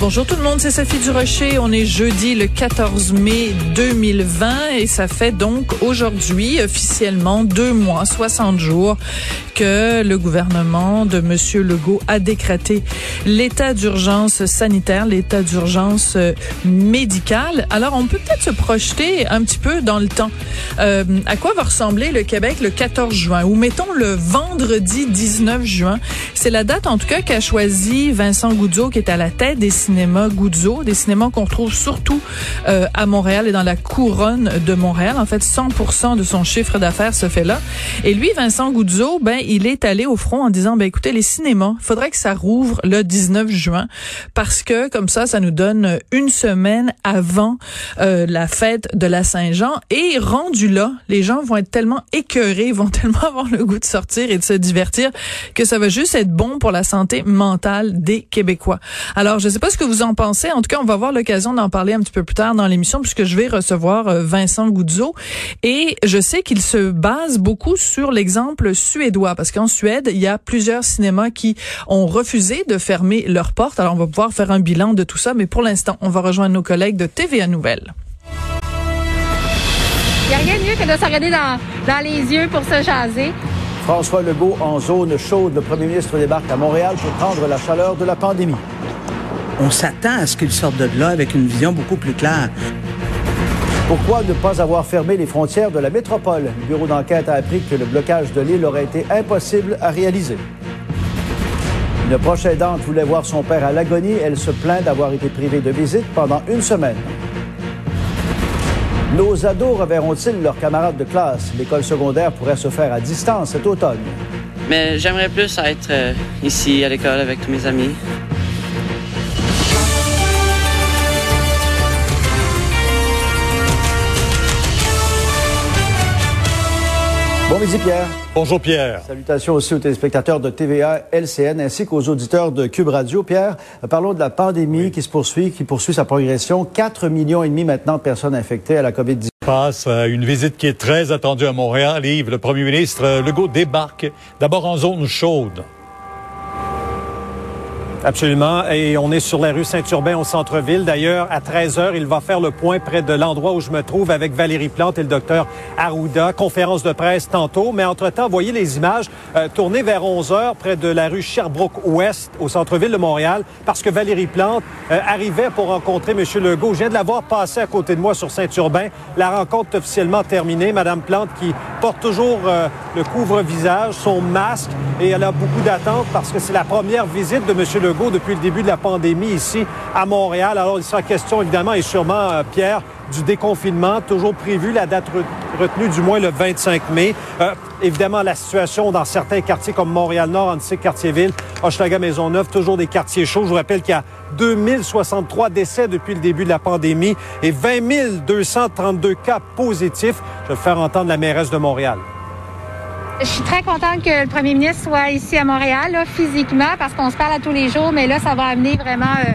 Bonjour tout le monde, c'est Sophie Durocher. On est jeudi le 14 mai 2020 et ça fait donc aujourd'hui officiellement deux mois, 60 jours que le gouvernement de Monsieur Legault a décrété l'état d'urgence sanitaire, l'état d'urgence euh, médical. Alors on peut peut-être se projeter un petit peu dans le temps. Euh, à quoi va ressembler le Québec le 14 juin? Ou mettons le vendredi 19 juin. C'est la date en tout cas qu'a choisi Vincent Goudzo qui est à la tête des cinémas Goudzo, des cinémas qu'on trouve surtout euh, à Montréal et dans la couronne de Montréal. En fait, 100% de son chiffre d'affaires se fait là. Et lui, Vincent Goudzo, ben il est allé au front en disant ben écoutez les cinémas, faudrait que ça rouvre le 19 juin parce que comme ça ça nous donne une semaine avant euh, la fête de la Saint-Jean et rendu là, les gens vont être tellement écœurés, vont tellement avoir le goût de sortir et de se divertir que ça va juste être bon pour la santé mentale des Québécois. Alors je sais pas ce que vous en pensez, en tout cas on va avoir l'occasion d'en parler un petit peu plus tard dans l'émission puisque je vais recevoir euh, Vincent Goudzo et je sais qu'il se base beaucoup sur l'exemple suédois parce qu'en Suède, il y a plusieurs cinémas qui ont refusé de fermer leurs portes. Alors, on va pouvoir faire un bilan de tout ça, mais pour l'instant, on va rejoindre nos collègues de TVA Nouvelles. Il n'y a rien de mieux que de se regarder dans, dans les yeux pour se jaser. François Legault en zone chaude. Le premier ministre débarque à Montréal pour prendre la chaleur de la pandémie. On s'attend à ce qu'il sorte de là avec une vision beaucoup plus claire. Pourquoi ne pas avoir fermé les frontières de la métropole? Le bureau d'enquête a appris que le blocage de l'île aurait été impossible à réaliser. Une proche aidante voulait voir son père à l'agonie. Elle se plaint d'avoir été privée de visite pendant une semaine. Nos ados reverront-ils leurs camarades de classe? L'école secondaire pourrait se faire à distance cet automne. Mais j'aimerais plus être euh, ici à l'école avec tous mes amis. Bon midi, Pierre. Bonjour Pierre. Salutations aussi aux téléspectateurs de TVA, LCN ainsi qu'aux auditeurs de Cube Radio. Pierre, parlons de la pandémie qui se poursuit, qui poursuit sa progression. 4 millions et demi maintenant de personnes infectées à la COVID-19. Passe à une visite qui est très attendue à Montréal. Yves, le premier ministre euh, Legault débarque d'abord en zone chaude. Absolument. Et on est sur la rue Saint-Urbain au centre-ville. D'ailleurs, à 13 heures, il va faire le point près de l'endroit où je me trouve avec Valérie Plante et le docteur Arruda. Conférence de presse tantôt. Mais entre-temps, voyez les images euh, tournées vers 11 heures près de la rue Sherbrooke-Ouest au centre-ville de Montréal parce que Valérie Plante euh, arrivait pour rencontrer M. Legault. Je viens de la voir à côté de moi sur Saint-Urbain. La rencontre est officiellement terminée. Madame Plante qui porte toujours euh, le couvre-visage, son masque et elle a beaucoup d'attentes parce que c'est la première visite de M. Legault depuis le début de la pandémie ici à Montréal. Alors, il sera question évidemment et sûrement, euh, Pierre, du déconfinement, toujours prévu, la date retenue du moins le 25 mai. Euh, évidemment, la situation dans certains quartiers comme Montréal-Nord, Antique-Quartier-Ville, Hochelaga-Maisonneuve, toujours des quartiers chauds. Je vous rappelle qu'il y a 2063 décès depuis le début de la pandémie et 20 232 cas positifs. Je vais faire entendre la mairesse de Montréal. Je suis très contente que le premier ministre soit ici à Montréal, là, physiquement, parce qu'on se parle à tous les jours, mais là, ça va amener vraiment euh,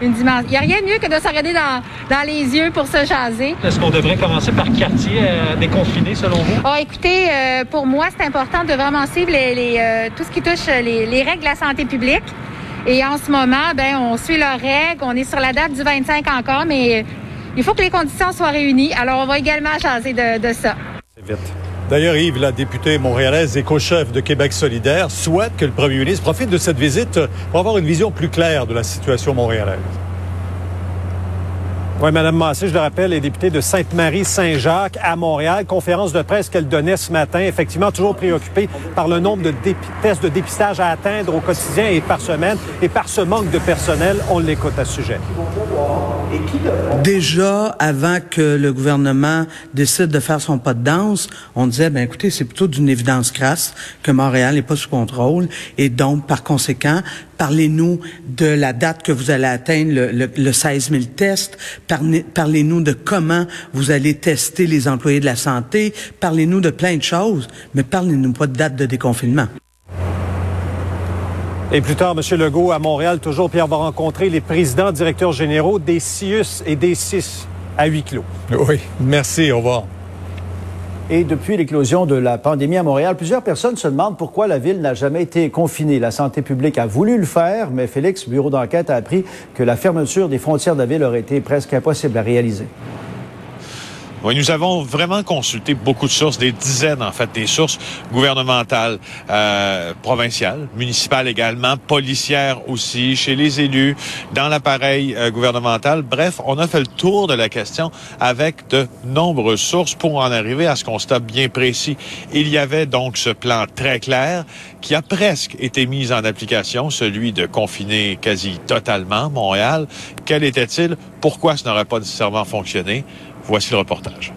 une dimension. Il n'y a rien de mieux que de se regarder dans, dans les yeux pour se jaser. Est-ce qu'on devrait commencer par quartier euh, déconfiné, selon vous? Oh, écoutez, euh, pour moi, c'est important de vraiment suivre les, les, euh, tout ce qui touche les, les, règles de la santé publique. Et en ce moment, ben, on suit leurs règles. On est sur la date du 25 encore, mais il faut que les conditions soient réunies. Alors, on va également jaser de, de ça. C'est vite. D'ailleurs, Yves, la députée montréalaise et co-chef de Québec solidaire, souhaite que le premier ministre profite de cette visite pour avoir une vision plus claire de la situation montréalaise. Oui, Mme Massé, je le rappelle, est députée de Sainte-Marie-Saint-Jacques à Montréal. Conférence de presse qu'elle donnait ce matin, effectivement toujours préoccupée par le nombre de tests de dépistage à atteindre au quotidien et par semaine. Et par ce manque de personnel, on l'écoute à ce sujet. Déjà, avant que le gouvernement décide de faire son pas de danse, on disait, ben écoutez, c'est plutôt d'une évidence crasse que Montréal n'est pas sous contrôle. Et donc, par conséquent, parlez-nous de la date que vous allez atteindre le, le, 16 000 tests. Parlez-nous de comment vous allez tester les employés de la santé. Parlez-nous de plein de choses, mais parlez-nous pas de date de déconfinement. Et plus tard, M. Legault, à Montréal, toujours, Pierre va rencontrer les présidents, directeurs généraux des CIUS et des CIS à huis clos. Oui, merci, au revoir. Et depuis l'éclosion de la pandémie à Montréal, plusieurs personnes se demandent pourquoi la ville n'a jamais été confinée. La santé publique a voulu le faire, mais Félix, bureau d'enquête, a appris que la fermeture des frontières de la ville aurait été presque impossible à réaliser. Oui, nous avons vraiment consulté beaucoup de sources, des dizaines en fait, des sources gouvernementales, euh, provinciales, municipales également, policières aussi, chez les élus, dans l'appareil euh, gouvernemental. Bref, on a fait le tour de la question avec de nombreuses sources pour en arriver à ce constat bien précis. Il y avait donc ce plan très clair qui a presque été mis en application, celui de confiner quasi totalement Montréal. Quel était-il? Pourquoi ce n'aurait pas nécessairement fonctionné? Voici le reportage.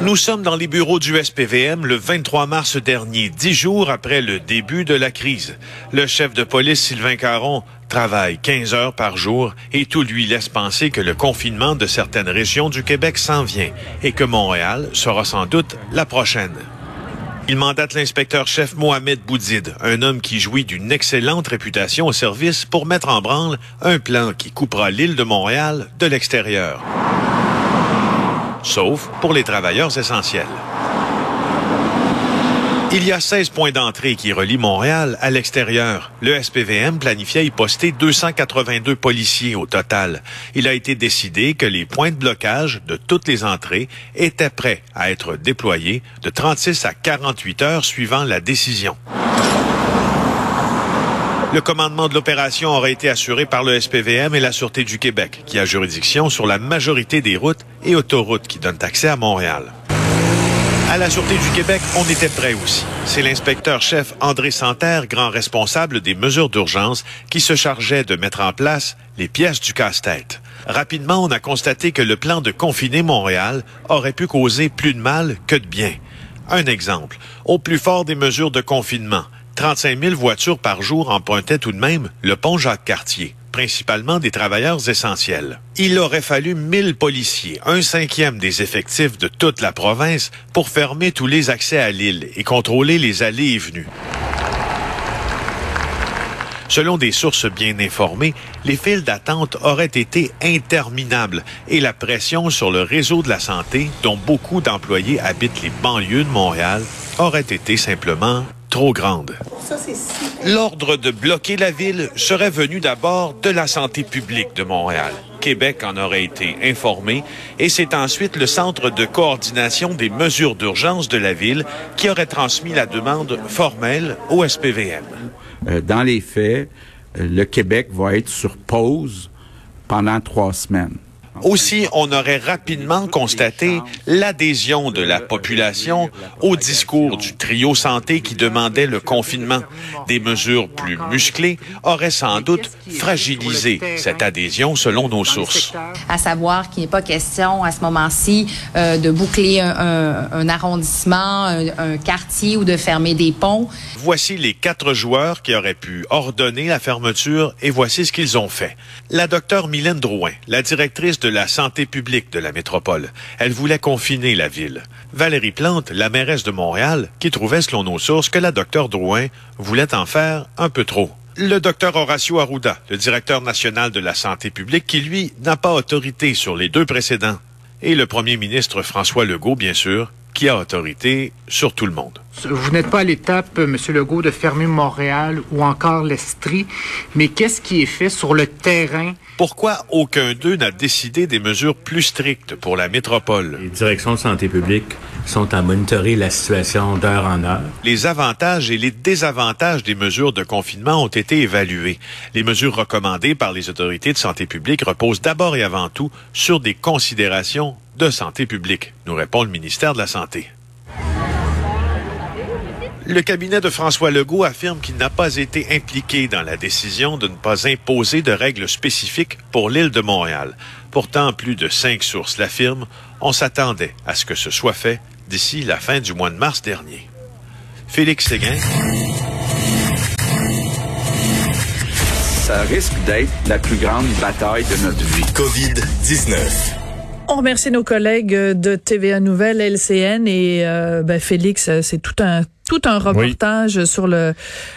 Nous sommes dans les bureaux du SPVM le 23 mars dernier, dix jours après le début de la crise. Le chef de police, Sylvain Caron, travaille 15 heures par jour et tout lui laisse penser que le confinement de certaines régions du Québec s'en vient et que Montréal sera sans doute la prochaine. Il mandate l'inspecteur-chef Mohamed Boudid, un homme qui jouit d'une excellente réputation au service pour mettre en branle un plan qui coupera l'île de Montréal de l'extérieur. Sauf pour les travailleurs essentiels. Il y a 16 points d'entrée qui relient Montréal à l'extérieur. Le SPVM planifiait y poster 282 policiers au total. Il a été décidé que les points de blocage de toutes les entrées étaient prêts à être déployés de 36 à 48 heures suivant la décision. Le commandement de l'opération aurait été assuré par le SPVM et la Sûreté du Québec, qui a juridiction sur la majorité des routes et autoroutes qui donnent accès à Montréal. À la Sûreté du Québec, on était prêt aussi. C'est l'inspecteur-chef André Santerre, grand responsable des mesures d'urgence, qui se chargeait de mettre en place les pièces du casse-tête. Rapidement, on a constaté que le plan de confiner Montréal aurait pu causer plus de mal que de bien. Un exemple. Au plus fort des mesures de confinement, 35 000 voitures par jour empruntaient tout de même le pont Jacques-Cartier principalement des travailleurs essentiels. Il aurait fallu 1000 policiers, un cinquième des effectifs de toute la province, pour fermer tous les accès à l'île et contrôler les allées et venues. Selon des sources bien informées, les files d'attente auraient été interminables et la pression sur le réseau de la santé, dont beaucoup d'employés habitent les banlieues de Montréal, aurait été simplement trop grande. L'ordre de bloquer la ville serait venu d'abord de la santé publique de Montréal. Québec en aurait été informé et c'est ensuite le Centre de coordination des mesures d'urgence de la ville qui aurait transmis la demande formelle au SPVM. Euh, dans les faits, euh, le Québec va être sur pause pendant trois semaines. Aussi, on aurait rapidement constaté l'adhésion de la population au discours du trio santé qui demandait le confinement. Des mesures plus musclées auraient sans doute fragilisé cette adhésion selon nos sources. À savoir qu'il n'est pas question à ce moment-ci euh, de boucler un, arrondissement, un quartier ou de fermer des ponts. Voici les quatre joueurs qui auraient pu ordonner la fermeture et voici ce qu'ils ont fait. La docteure Mylène Drouin, la directrice de la santé publique de la métropole. Elle voulait confiner la ville. Valérie Plante, la mairesse de Montréal, qui trouvait, selon nos sources, que la docteure Drouin voulait en faire un peu trop. Le docteur Horacio Arruda, le directeur national de la santé publique, qui, lui, n'a pas autorité sur les deux précédents. Et le premier ministre François Legault, bien sûr, qui a autorité sur tout le monde. Vous n'êtes pas à l'étape, M. Legault, de fermer Montréal ou encore l'Estrie, mais qu'est-ce qui est fait sur le terrain? Pourquoi aucun d'eux n'a décidé des mesures plus strictes pour la métropole? Les directions de santé publique sont à monitorer la situation d'heure en heure. Les avantages et les désavantages des mesures de confinement ont été évalués. Les mesures recommandées par les autorités de santé publique reposent d'abord et avant tout sur des considérations de santé publique, nous répond le ministère de la Santé. Le cabinet de François Legault affirme qu'il n'a pas été impliqué dans la décision de ne pas imposer de règles spécifiques pour l'île de Montréal. Pourtant, plus de cinq sources l'affirment. On s'attendait à ce que ce soit fait d'ici la fin du mois de mars dernier. Félix Séguin. Ça risque d'être la plus grande bataille de notre vie. COVID-19. On remercie nos collègues de TVA Nouvelle, LCN et euh, ben, Félix, c'est tout un tout un reportage oui. sur le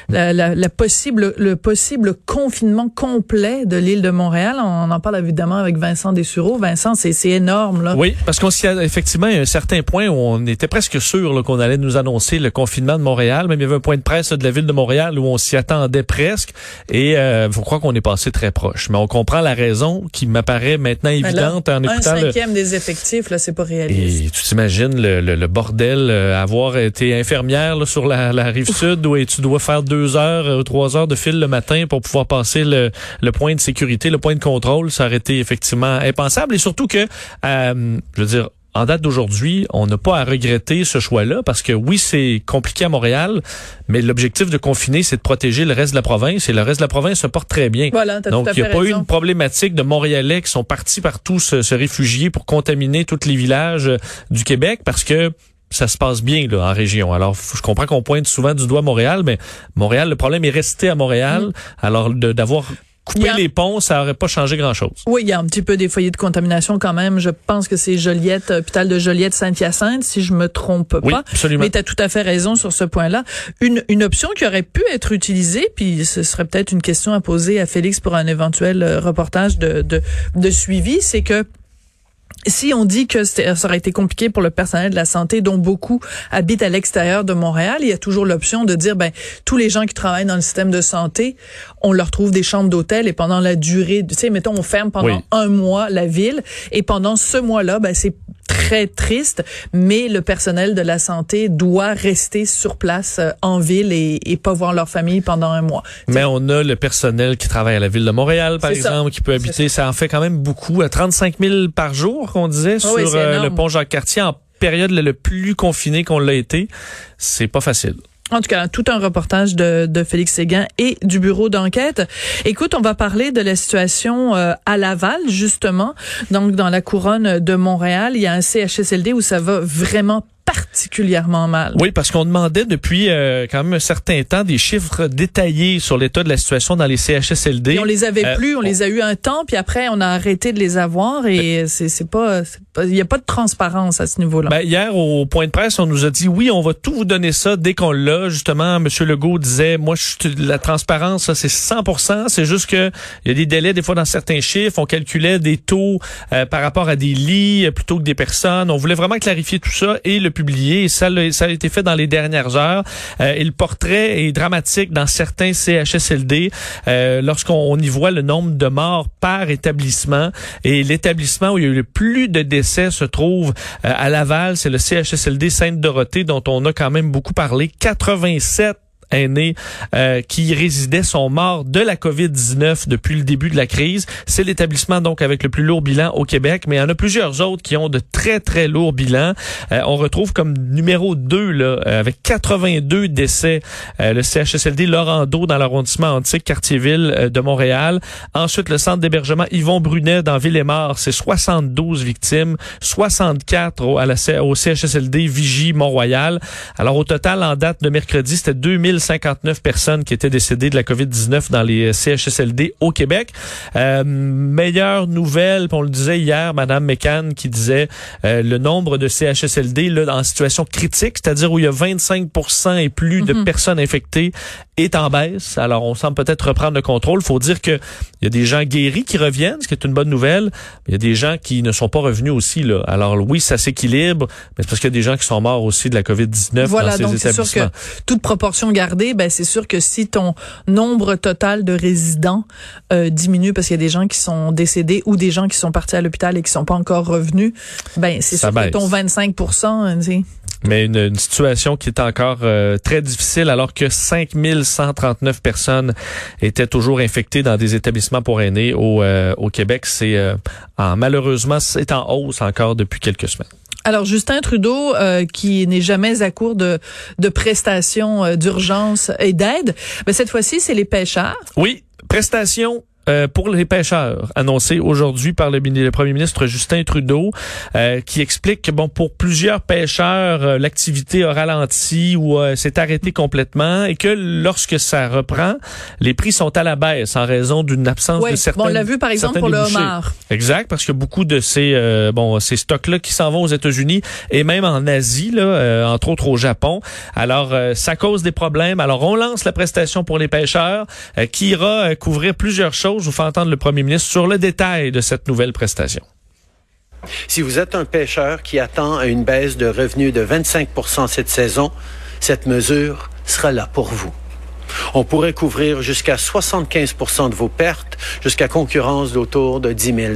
la, la, la, possible le possible confinement complet de l'île de Montréal. On en parle évidemment avec Vincent Dessureau. Vincent, c'est c'est énorme là. Oui, parce qu'on s'y a effectivement à un certain point où on était presque sûr qu'on allait nous annoncer le confinement de Montréal. Même il y avait un point de presse de la ville de Montréal où on s'y attendait presque. Et euh, je crois qu'on est passé très proche. Mais on comprend la raison qui m'apparaît maintenant évidente ben là, en écoutant un cinquième des effectifs là, c'est pas réaliste. Et tu t'imagines le, le, le, bordel euh, avoir été infirmière là, sur la, la rive sud où tu dois faire deux heures ou trois heures de fil le matin pour pouvoir passer le, le, point de sécurité, le point de contrôle, ça aurait été effectivement impensable. Et surtout que, euh, je veux dire, en date d'aujourd'hui, on n'a pas à regretter ce choix-là parce que oui, c'est compliqué à Montréal, mais l'objectif de confiner, c'est de protéger le reste de la province et le reste de la province se porte très bien. Voilà, Donc, il n'y a pas eu une problématique de Montréalais qui sont partis partout se, se réfugier pour contaminer tous les villages du Québec parce que ça se passe bien là, en région. Alors, je comprends qu'on pointe souvent du doigt Montréal, mais Montréal, le problème est resté à Montréal. Mmh. Alors, d'avoir couper a... les ponts, ça aurait pas changé grand-chose. Oui, il y a un petit peu des foyers de contamination quand même. Je pense que c'est Joliette, hôpital de Joliette, Saint-Hyacinthe, si je me trompe oui, pas. Absolument. Mais tu as tout à fait raison sur ce point-là. Une, une option qui aurait pu être utilisée, puis ce serait peut-être une question à poser à Félix pour un éventuel reportage de, de, de suivi, c'est que si on dit que ça aurait été compliqué pour le personnel de la santé, dont beaucoup habitent à l'extérieur de Montréal, il y a toujours l'option de dire, ben, tous les gens qui travaillent dans le système de santé, on leur trouve des chambres d'hôtel et pendant la durée, tu sais, mettons, on ferme pendant oui. un mois la ville et pendant ce mois-là, ben, c'est très triste, mais le personnel de la santé doit rester sur place euh, en ville et, et pas voir leur famille pendant un mois. Mais on a le personnel qui travaille à la ville de Montréal, par exemple, ça. qui peut habiter. Ça. ça. en fait quand même beaucoup. À 35 000 par jour, qu'on disait, oh sur oui, euh, le pont Jacques-Cartier, en période le, plus confiné qu'on l'a été. C'est pas facile. En tout cas, tout un reportage de, de Félix Séguin et du bureau d'enquête. Écoute, on va parler de la situation euh, à Laval, justement. Donc, dans la couronne de Montréal, il y a un CHSLD où ça va vraiment particulièrement mal. Oui, parce qu'on demandait depuis euh, quand même un certain temps des chiffres détaillés sur l'état de la situation dans les CHSLD. Et on les avait euh, plus, on, on, les a eu un temps, puis après on a arrêté de les avoir et ben, c'est pas, il n'y a pas de transparence à ce niveau-là. Ben, hier au point de presse, on nous a dit oui, on va tout vous donner ça dès qu'on l'a. Justement, Monsieur Legault disait, moi, je, la transparence, ça c'est 100%. C'est juste que il y a des délais des fois dans certains chiffres. On calculait des taux euh, par rapport à des lits plutôt que des personnes. On voulait vraiment clarifier tout ça et le publié. Ça, ça a été fait dans les dernières heures. Euh, et le portrait est dramatique dans certains CHSLD euh, lorsqu'on y voit le nombre de morts par établissement. Et l'établissement où il y a eu le plus de décès se trouve euh, à Laval. C'est le CHSLD Sainte-Dorothée dont on a quand même beaucoup parlé. 87 aînés euh, qui résidaient sont morts de la COVID-19 depuis le début de la crise. C'est l'établissement donc avec le plus lourd bilan au Québec, mais il y en a plusieurs autres qui ont de très très lourds bilans. Euh, on retrouve comme numéro 2 là euh, avec 82 décès le CHSLD Laurando dans l'arrondissement antique Quartier-Ville de Montréal. Ensuite le centre d'hébergement Yvon Brunet dans Ville-et-Mort, c'est 72 victimes, 64 au, au CHSLD Vigie Mont-Royal. Alors au total en date de mercredi, c'était 2000 59 personnes qui étaient décédées de la COVID-19 dans les CHSLD au Québec. Euh, meilleure nouvelle, on le disait hier, Madame McCann qui disait euh, le nombre de CHSLD là, en situation critique, c'est-à-dire où il y a 25% et plus mm -hmm. de personnes infectées, est en baisse. Alors, on semble peut-être reprendre le contrôle. faut dire que Il y a des gens guéris qui reviennent, ce qui est une bonne nouvelle. Il y a des gens qui ne sont pas revenus aussi. Là. Alors oui, ça s'équilibre, mais c'est parce qu'il y a des gens qui sont morts aussi de la COVID-19 voilà, dans ces donc c'est sûr établissements. que toute proportion gardée, ben c'est sûr que si ton nombre total de résidents euh, diminue parce qu'il y a des gens qui sont décédés ou des gens qui sont partis à l'hôpital et qui sont pas encore revenus, ben c'est sûr que ton 25% hein, tu sais. Mais une, une situation qui est encore euh, très difficile alors que 5139 personnes étaient toujours infectées dans des établissements pour aînés au, euh, au Québec. C'est euh, en- malheureusement c'est en hausse encore depuis quelques semaines. Alors Justin Trudeau, euh, qui n'est jamais à court de, de prestations euh, d'urgence et d'aide, ben cette fois-ci c'est les pêcheurs. Oui, prestation euh, pour les pêcheurs, annoncée aujourd'hui par le, le premier ministre Justin Trudeau, euh, qui explique que bon pour plusieurs pêcheurs, euh, l'activité a ralenti ou euh, s'est arrêtée complètement et que lorsque ça reprend, les prix sont à la baisse en raison d'une absence de certains. bon, on l'a vu, par exemple, pour le homard. Exact, parce que beaucoup de ces euh, bon ces stocks-là qui s'en vont aux États-Unis et même en Asie, là, euh, entre autres au Japon. Alors euh, ça cause des problèmes. Alors on lance la prestation pour les pêcheurs euh, qui ira couvrir plusieurs choses. Je vous fais entendre le Premier ministre sur le détail de cette nouvelle prestation. Si vous êtes un pêcheur qui attend une baisse de revenus de 25% cette saison, cette mesure sera là pour vous. On pourrait couvrir jusqu'à 75% de vos pertes, jusqu'à concurrence d'autour de 10 000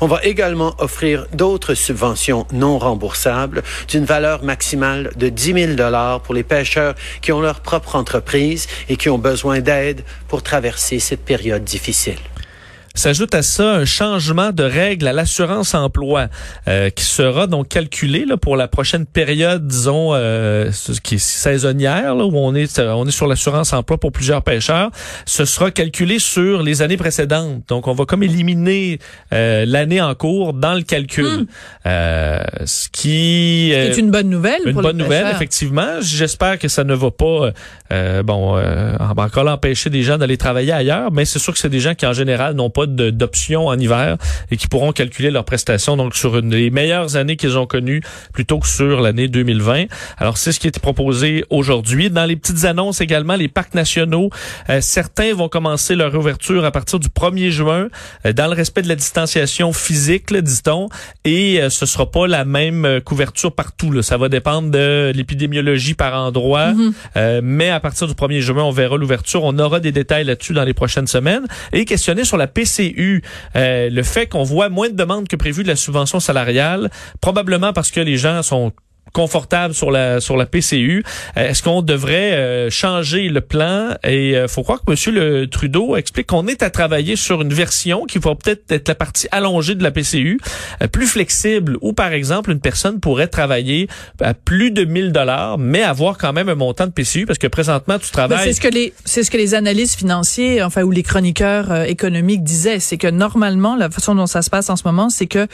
On va également offrir d'autres subventions non remboursables d'une valeur maximale de 10 000 pour les pêcheurs qui ont leur propre entreprise et qui ont besoin d'aide pour traverser cette période difficile. S'ajoute à ça un changement de règle à l'assurance emploi euh, qui sera donc calculé là, pour la prochaine période, disons, euh, qui est saisonnière, là, où on est, euh, on est sur l'assurance emploi pour plusieurs pêcheurs. Ce sera calculé sur les années précédentes. Donc, on va comme éliminer euh, l'année en cours dans le calcul. Euh, ce qui... euh, C'est une bonne nouvelle une pour les bonne nouvelle, effectivement. J'espère que ça ne va pas, euh, bon, euh, encore empêcher des gens d'aller travailler ailleurs, mais c'est sûr que c'est des gens qui, en général, n'ont pas de- d'option en hiver et qui pourront calculer leurs prestations donc sur une, les meilleures années qu'ils ont connues plutôt que sur l'année 2020. Alors, c'est ce qui a été proposé aujourd'hui. Dans les petites annonces également, les parcs nationaux, euh, certains vont commencer leur ouverture à partir du 1er juin euh, dans le respect de la distanciation physique, dit-on, et euh, ce sera pas la même euh, couverture partout. Là. Ça va dépendre de l'épidémiologie par endroit, Euh, mais à partir du 1er juin, on verra l'ouverture. On aura des détails là-dessus dans les prochaines semaines. Et questionner sur la PCU, euh, le fait qu'on voit moins de demandes que prévu de la subvention salariale, probablement parce que les gens sont confortables sur la sur la PCU. Euh, Est-ce qu'on devrait euh, changer le plan? Et euh, faut croire que Monsieur le Trudeau explique qu'on est à travailler sur une version qui va peut-être être la partie allongée de la PCU, euh, plus flexible, où par exemple une personne pourrait travailler à plus de 1000 dollars, mais avoir quand même un montant de PCU parce que présentement tu Ben, travailles. c'est ce que les c'est ce que les analystes financiers enfin ou les chroniqueurs euh, économiques disaient, c'est que normalement la façon dont ça se passe en ce moment, c'est que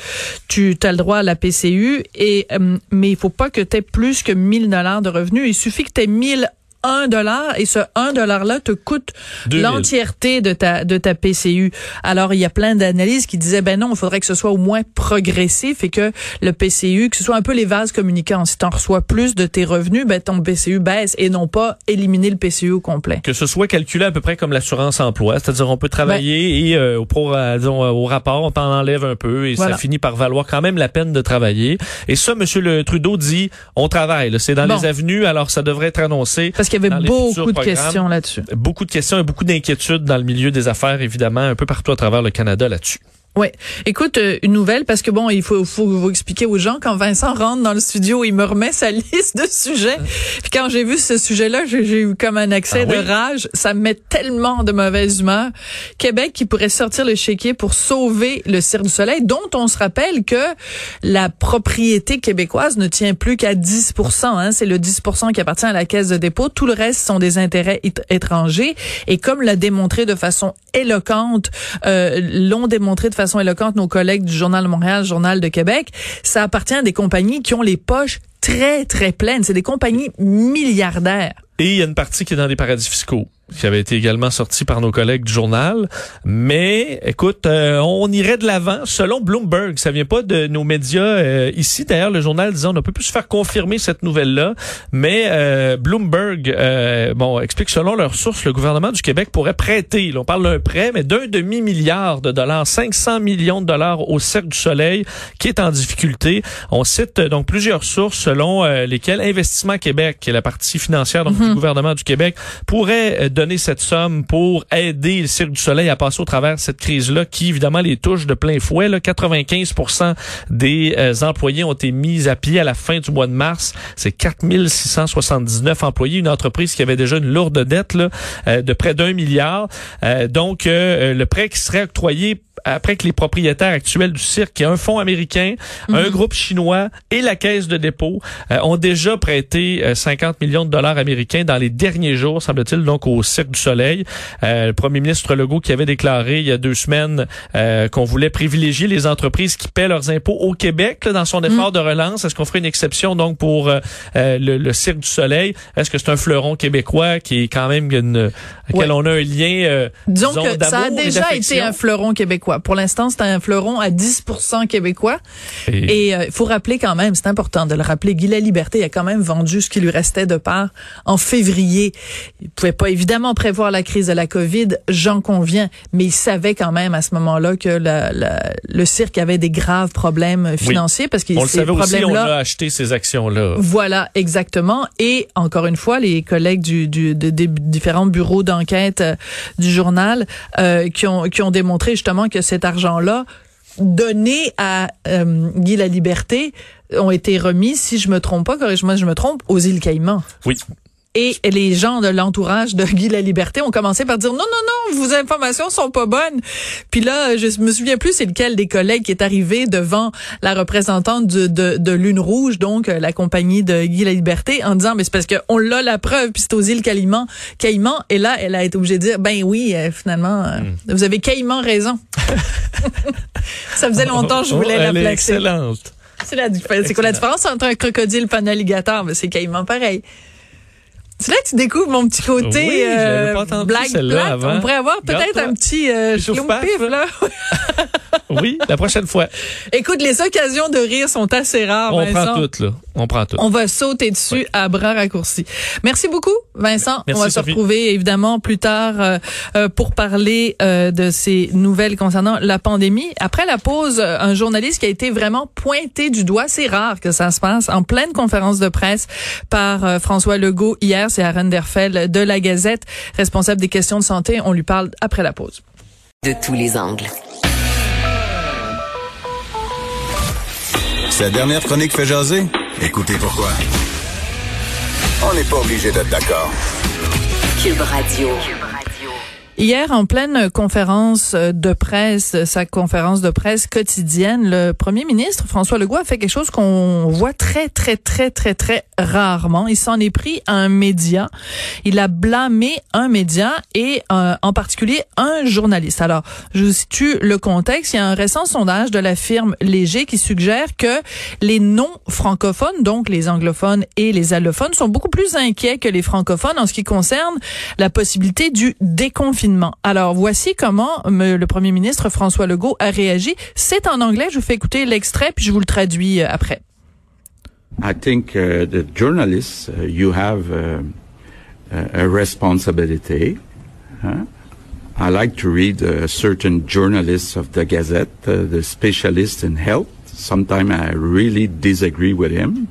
tu as le droit à la PCU et euh, mais il faut pas que tu aies plus que 1000 dollars de revenus, il suffit que tu aies 1000 1 dollar et ce 1 dollar là te coûte 2000. l'entièreté de ta de ta PCU. Alors il y a plein d'analyses qui disaient ben non, il faudrait que ce soit au moins progressif et que le PCU que ce soit un peu les vases communicants. Si tu en reçois plus de tes revenus, ben ton PCU baisse et non pas éliminer le PCU au complet. que ce soit calculé à peu près comme l'assurance emploi, c'est-à-dire on peut travailler et euh, au, pro, euh, disons, euh, au rapport on t'en enlève un peu et Voilà. ça finit par valoir quand même la peine de travailler. Et ça, Monsieur le Trudeau dit, on travaille. C'est dans Bon. les avenues, alors ça devrait être annoncé. Parce qu'il y avait beaucoup de questions là-dessus. Beaucoup de questions et beaucoup d'inquiétudes dans le milieu des affaires, évidemment, un peu partout à travers le Canada là-dessus. Ouais. Écoute, euh, une nouvelle parce que bon, il faut, faut vous expliquer aux gens quand Vincent rentre dans le studio, il me remet sa liste de sujets. Puis quand j'ai vu ce sujet-là, j'ai j'ai eu comme un accès Ah de oui? rage. Ça me met tellement de mauvaise humeur. Québec qui pourrait sortir le chéquier pour sauver le Cirque du Soleil, dont on se rappelle que la propriété québécoise ne tient plus qu'à 10% hein. C'est le 10% qui appartient à la Caisse de dépôt. Tout le reste sont des intérêts étr- étrangers. Et comme l'a démontré de façon éloquente, euh, l'ont démontré de façon éloquente nos collègues du Journal de Montréal, Journal de Québec, ça appartient à des compagnies qui ont les poches très, très pleines. C'est des compagnies milliardaires. Et il y a une partie qui est dans des paradis fiscaux qui avait été également sorti par nos collègues du journal. Mais écoute, euh, on irait de l'avant. Selon Bloomberg, ça vient pas de nos médias euh, ici. D'ailleurs, le journal disait on ne peut plus se faire confirmer cette nouvelle-là. Mais euh, Bloomberg, bon, explique selon leurs sources, le gouvernement du Québec pourrait prêter. on parle d'un prêt, mais d'un demi milliard de dollars, 500 millions de dollars au Cercle du Soleil, qui est en difficulté. On cite donc plusieurs sources selon lesquelles Investissement Québec, qui est la partie financière donc, du Mhm. gouvernement du Québec, pourrait donner cette somme pour aider le Cirque du Soleil à passer au travers de cette crise-là qui, évidemment, les touche de plein fouet. Là, 95 des euh, employés ont été mis à pied à la fin du mois de mars. C'est 4679 employés, une entreprise qui avait déjà une lourde dette là, euh, de près d'un milliard. Euh, donc, euh, le prêt qui serait octroyé après que les propriétaires actuels du cirque, qui est un fonds américain, un groupe chinois et la caisse de dépôt, euh, ont déjà prêté euh, 50 millions de dollars américains dans les derniers jours, semble-t-il, donc au Cirque du Soleil. Euh, le premier ministre Legault qui avait déclaré il y a deux semaines euh, qu'on voulait privilégier les entreprises qui paient leurs impôts au Québec là, dans son effort de relance. Est-ce qu'on ferait une exception donc pour euh, euh, le, le Cirque du Soleil? Est-ce que c'est un fleuron québécois qui est quand même une, à quel on a un lien euh, Disons disons, que ça a déjà été un fleuron québécois. Pour l'instant, c'est un fleuron à 10 québécois. Et- euh, il faut rappeler quand même, c'est important de le rappeler, Guy Laliberté a quand même vendu ce qui lui restait de part en février. Il pouvait pas évidemment prévoir la crise de la COVID, j'en conviens, mais il savait quand même à ce moment-là que la- la- le cirque avait des graves problèmes financiers parce le ces savait aussi, on a acheté ces actions-là. voilà, exactement. Et encore une fois, les collègues du, du- de- des différents bureaux d'enquête euh, du journal euh, qui, ont, qui ont démontré justement que cet argent-là donné à euh, Guy la Liberté ont été remis, si je me trompe pas, corrige-moi si je me trompe, aux îles Caïmans. Oui. Et les gens de l'entourage de Guy la Liberté ont commencé par dire non, non, non, vos informations sont pas bonnes. Puis là, je me souviens plus c'est lequel des collègues qui est arrivé devant la représentante de, de, de Lune Rouge, donc euh, la compagnie de Guy la Liberté, en disant mais c'est parce qu'on l'a la preuve, puis c'est aux îles Caïmans. Caïmans, et là, elle a été obligée de dire ben oui, euh, finalement, euh, vous avez Caïmans raison. Ça faisait longtemps que je voulais Oh, la placer. C'est la différence. C'est quoi la différence entre un crocodile et un alligator? Ben, c'est caïman pareil. C'est là que tu découvres mon petit côté Oui, euh, pas blague celle-là, plate. avant. On pourrait avoir peut-être un petit euh, pif là. Oui, la prochaine fois. Écoute, les occasions de rire sont assez rares, On Vincent. prend toutes, là. On prend toutes. On va sauter dessus à bras raccourcis. Merci beaucoup, Vincent. Merci, On va se Sophie. retrouver évidemment plus tard euh, euh, pour parler euh, de ces nouvelles concernant la pandémie. Après la pause, euh, un journaliste qui a été vraiment pointé du doigt. C'est rare que ça se passe en pleine conférence de presse par euh, François Legault hier. C'est Aaron Derfel de la Gazette, responsable des questions de santé. On lui parle après la pause. De tous les angles. Sa dernière chronique fait jaser? Écoutez pourquoi. On n'est pas obligé d'être d'accord. Cube Radio. Hier, en pleine conférence de presse, sa conférence de presse quotidienne, le premier ministre François Legault a fait quelque chose qu'on voit très, très, très, très, très rarement. Il s'en est pris à un média. Il a blâmé un média et euh, en particulier un journaliste. Alors, je vous situe le contexte. Il y a un récent sondage de la firme Léger qui suggère que les non-francophones, donc les anglophones et les allophones, sont beaucoup plus inquiets que les francophones en ce qui concerne la possibilité du déconfinement. Alors, voici comment me- le premier ministre François Legault a réagi. C'est en anglais. Je vous fais écouter l'extrait, puis je vous le traduis euh, après. I think uh, the journalists, uh, you have uh, a a responsibility. huh? I like to read uh, certain journalists of the Gazette, uh, the specialist in health. Sometimes I really disagree with him.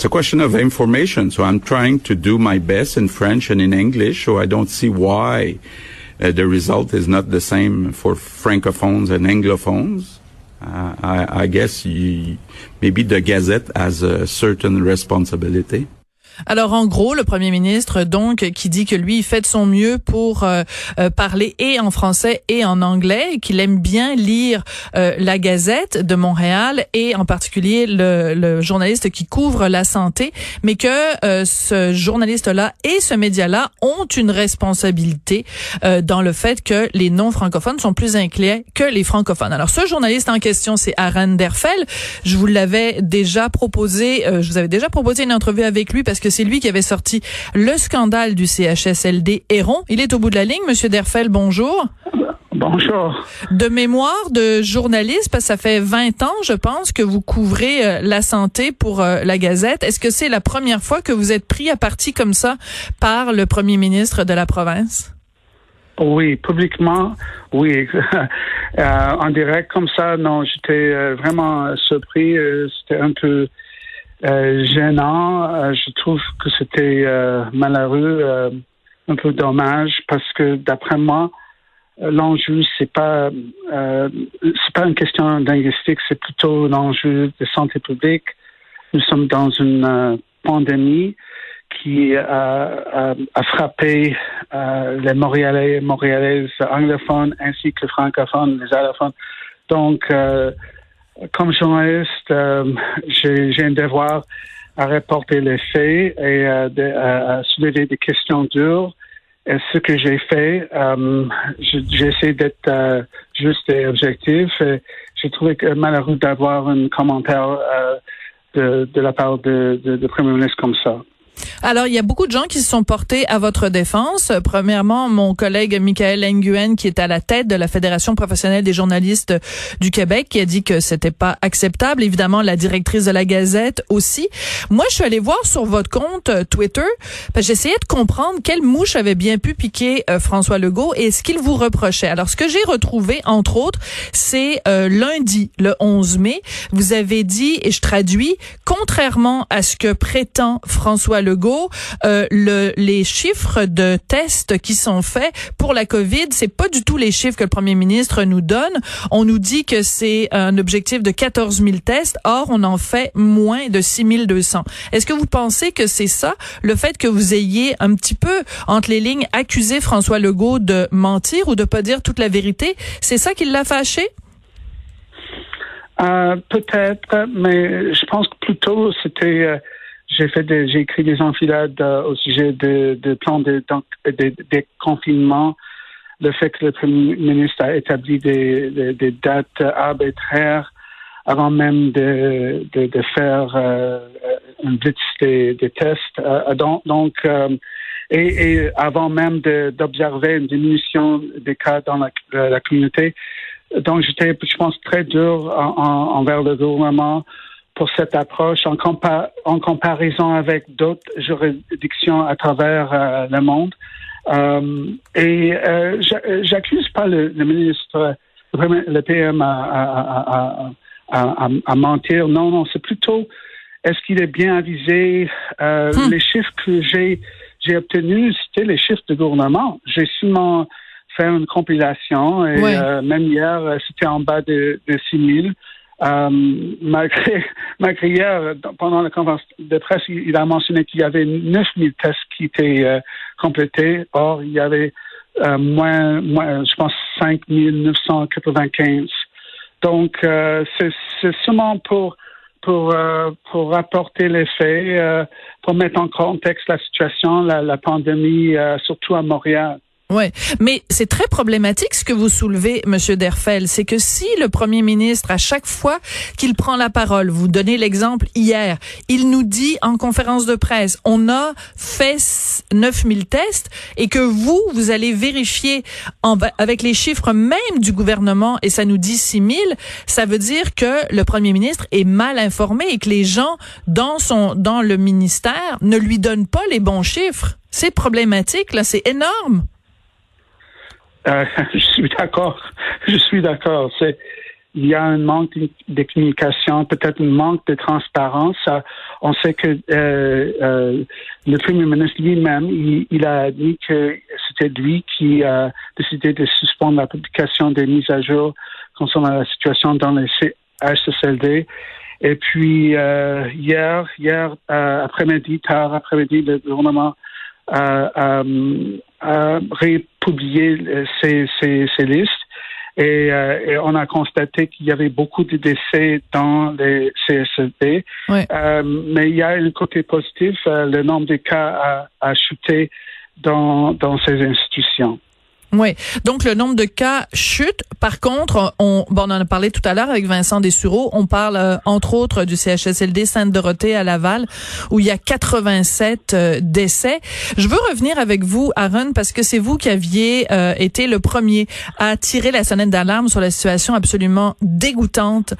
It's a question of information, so I'm trying to do my best in French and in English, so I don't see why uh, the result is not the same for francophones and anglophones. Uh, I, I guess you, maybe the Gazette has a certain responsibility. Alors en gros, le premier ministre donc qui dit que lui il fait de son mieux pour euh, euh, parler et en français et en anglais, qu'il aime bien lire euh, la Gazette de Montréal et en particulier le, le journaliste qui couvre la santé, mais que euh, ce journaliste-là et ce média-là ont une responsabilité euh, dans le fait que les non francophones sont plus inquiets que les francophones. Alors ce journaliste en question, c'est Aaron Derfel. Je vous l'avais déjà proposé, je vous avais déjà proposé une entrevue avec lui parce parce que c'est lui qui avait sorti le scandale du CHSLD Héron. Il est au bout de la ligne. Monsieur Derfel, bonjour. Bonjour. De mémoire de journaliste, parce que ça fait 20 ans, je pense, que vous couvrez euh, la santé pour euh, la Gazette. Est-ce que c'est la première fois que vous êtes pris à partie comme ça par le premier ministre de la province? Oui, publiquement, oui. euh, en direct comme ça, non, j'étais vraiment surpris. c'était un peu gênant. je trouve que c'était malheureux, un peu dommage, parce que d'après moi, l'enjeu, c'est pas euh, c'est pas une question linguistique, c'est plutôt l'enjeu de santé publique. Nous sommes dans une euh, pandémie qui a, a, frappé euh, les Montréalais, Montréalaises anglophones ainsi que les francophones, les allophones. Donc, euh, comme journaliste, j'ai un devoir à reporter les faits et de, à soulever des questions dures ce que j'ai fait, euh, j'ai essayé d'être euh, juste et objectif. J'ai trouvé que malheureux d'avoir un commentaire euh, de, de, la part de, de, de Premier ministre comme ça. Alors, il y a beaucoup de gens qui se sont portés à votre défense. Premièrement, mon collègue Michael Nguyen, qui est à la tête de la Fédération professionnelle des journalistes du Québec, qui a dit que c'était pas acceptable. Évidemment, la directrice de la Gazette aussi. Moi, je suis allée voir sur votre compte euh, Twitter, parce que j'essayais de comprendre quelle mouche avait bien pu piquer euh, François Legault et ce qu'il vous reprochait. Alors, ce que j'ai retrouvé, entre autres, c'est euh, lundi, le 11 mai, vous avez dit, et je traduis, contrairement à ce que prétend François Legault, euh, le, les chiffres de tests qui sont faits pour la COVID, c'est pas du tout les chiffres que le premier ministre nous donne. On nous dit que c'est un objectif de 14 000 tests. Or, on en fait moins de 6 200. Est-ce que vous pensez que c'est ça, le fait que vous ayez un petit peu, entre les lignes, accusé François Legault de mentir ou de pas dire toute la vérité? C'est ça qui l'a fâché? Euh, peut-être, mais je pense que plutôt c'était euh, j'ai fait j'ai écrit des enfilades euh, au sujet de, de plan de, de, de, confinement, le fait que le Premier ministre a établi des, des, dates arbitraires avant même de, de, faire euh, un blitz des, des tests. Euh, donc, donc et, et, avant même d'observer une diminution des cas dans la, la communauté. Donc, j'étais, je pense, très dur en, en, envers le gouvernement pour cette approche en, en comparaison avec d'autres juridictions à travers euh, le monde. Euh, et euh, j'accuse pas le, ministre, le PM à, à, mentir. Non, non, c'est plutôt est-ce qu'il est bien avisé. Euh, hmm. Les chiffres que j'ai j'ai obtenus, c'était les chiffres du gouvernement. J'ai sûrement fait une compilation et même hier, c'était en bas de, de 6 000. Euh, malgré, malgré hier, pendant la conférence de presse, il, a mentionné qu'il y avait 9000 tests qui étaient euh, complétés. Or, il y avait euh, moins, je pense, 5995. Donc, euh, c'est seulement pour pour pour rapporter les faits, pour mettre en contexte la situation, la pandémie, surtout à Montréal. Ouais, mais c'est très problématique ce que vous soulevez, Monsieur Derfel, c'est que si le Premier ministre, à chaque fois qu'il prend la parole, vous donnez l'exemple hier, il nous dit en conférence de presse, on a fait 9000 tests et que vous, vous allez vérifier avec les chiffres même du gouvernement et ça nous dit 6000, ça veut dire que le Premier ministre est mal informé et que les gens dans son dans le ministère ne lui donnent pas les bons chiffres. C'est problématique là, c'est énorme. Euh, je suis d'accord. Je suis d'accord. Il y a un manque de communication, peut-être un manque de transparence. On sait que euh, euh, le premier ministre lui-même, il, a dit que c'était lui qui a décidé de suspendre la publication des mises à jour concernant la situation dans les HSLD. Et puis hier, hier après-midi, tard après-midi, le gouvernement a, républié ces, ces, ces listes. Et, euh, et, on a constaté qu'il y avait beaucoup de décès dans les CSLD. Euh, mais il y a un côté positif, euh, le nombre de cas a, a chuté dans, dans ces institutions. Oui. Donc, le nombre de cas chute. Par contre, on, bon, on en a parlé tout à l'heure avec Vincent Dessureau. On parle, euh, entre autres, du CHSLD Sainte-Dorothée à Laval, où il y a 87 euh, décès. Je veux revenir avec vous, Aaron, parce que c'est vous qui aviez euh, été le premier à tirer la sonnette d'alarme sur la situation absolument dégoûtante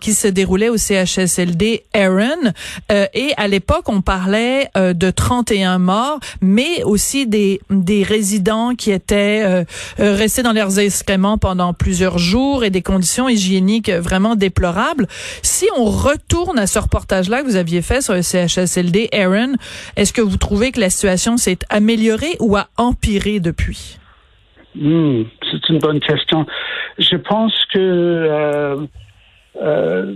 qui se déroulait au CHSLD Aaron. et à l'époque, on parlait de 31 morts, mais aussi des, des résidents qui étaient euh, euh, rester dans leurs excréments pendant plusieurs jours et des conditions hygiéniques vraiment déplorables. Si on retourne à ce reportage-là que vous aviez fait sur le CHSLD, Aaron, est-ce que vous trouvez que la situation s'est améliorée ou a empiré depuis? Hmm, c'est une bonne question. Je pense que euh,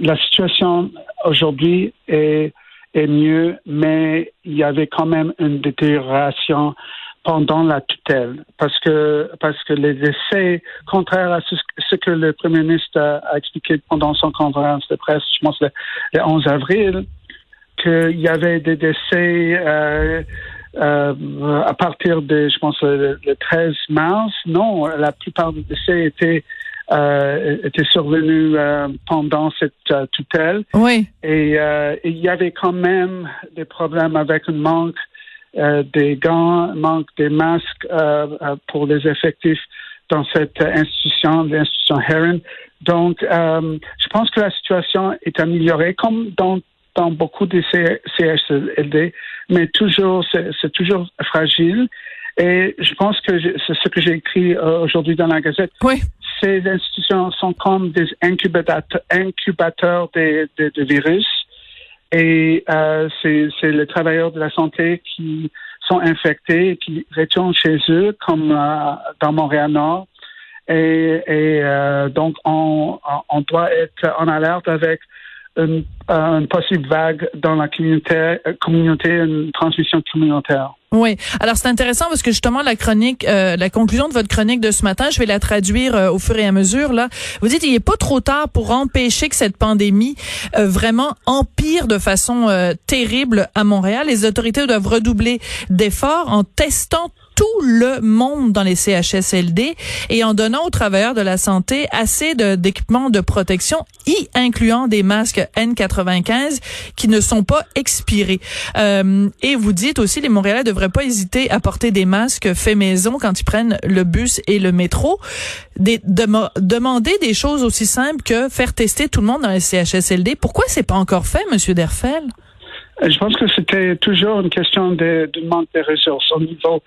la situation aujourd'hui est, est mieux, mais il y avait quand même une détérioration pendant la tutelle, parce que parce que les essais, contraires à ce, que le Premier ministre a, expliqué pendant son conférence de presse, je pense le, 11 avril, qu'il y avait des décès euh, euh, à partir de, je pense, le, 13 mars. Non, la plupart des décès étaient euh, étaient survenus euh, pendant cette euh, tutelle. Oui. Et il y avait quand même des problèmes avec un manque euh, des gants, manque des masques euh, euh, pour les effectifs dans cette institution, l'institution Heron. Donc, je pense que la situation est améliorée, comme dans, dans beaucoup de CHLD, mais toujours, c'est toujours fragile. Et je pense que c'est ce que j'ai écrit aujourd'hui dans la Gazette. Oui. Ces institutions sont comme des incubateurs, incubateurs de, de, de virus et euh, c'est les travailleurs de la santé qui sont infectés et qui retournent chez eux, comme euh, dans Montréal-Nord. Et, et euh, donc, on, on doit être en alerte avec une, une possible vague dans la communauté, communauté une transmission communautaire. Oui. Alors c'est intéressant parce que justement la chronique, euh, la conclusion de votre chronique de ce matin, je vais la traduire euh, au fur et à mesure. Là, vous dites il n'est pas trop tard pour empêcher que cette pandémie euh, vraiment empire de façon terrible à Montréal. Les autorités doivent redoubler d'efforts en testant tout le monde dans les CHSLD et en donnant aux travailleurs de la santé assez d'équipements de, protection, y incluant des masques N95 qui ne sont pas expirés. Euh, et vous dites aussi, les Montréalais devraient pas hésiter à porter des masques faits maison quand ils prennent le bus et le métro. Des, demander des choses aussi simples que faire tester tout le monde dans les CHSLD. Pourquoi c'est pas encore fait, Monsieur Derfel? Je pense que c'était toujours une question de, de manque de ressources au niveau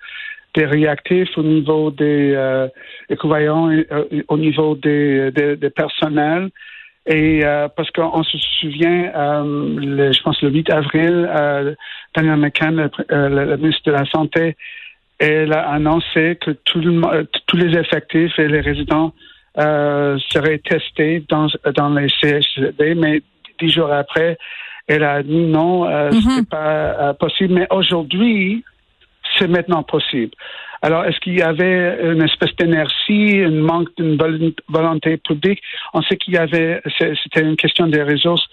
des réactifs, au niveau des euh, écouvillons, euh, au niveau des, des, des personnels. Et euh, parce qu'on se souvient, euh, le, je pense le 8 avril, euh, Daniel McCann, le, euh, le, ministre de la Santé, elle a annoncé que tout le, tous les effectifs et les résidents seraient testés dans, dans les CHD, mais dix jours après, elle a dit non, euh, mm-hmm. c'est pas possible. Mais aujourd'hui, c'est maintenant possible. Alors, est-ce qu'il y avait une espèce d'inertie, un manque d'une volonté publique? On sait qu'il y avait, c'était une question des ressources,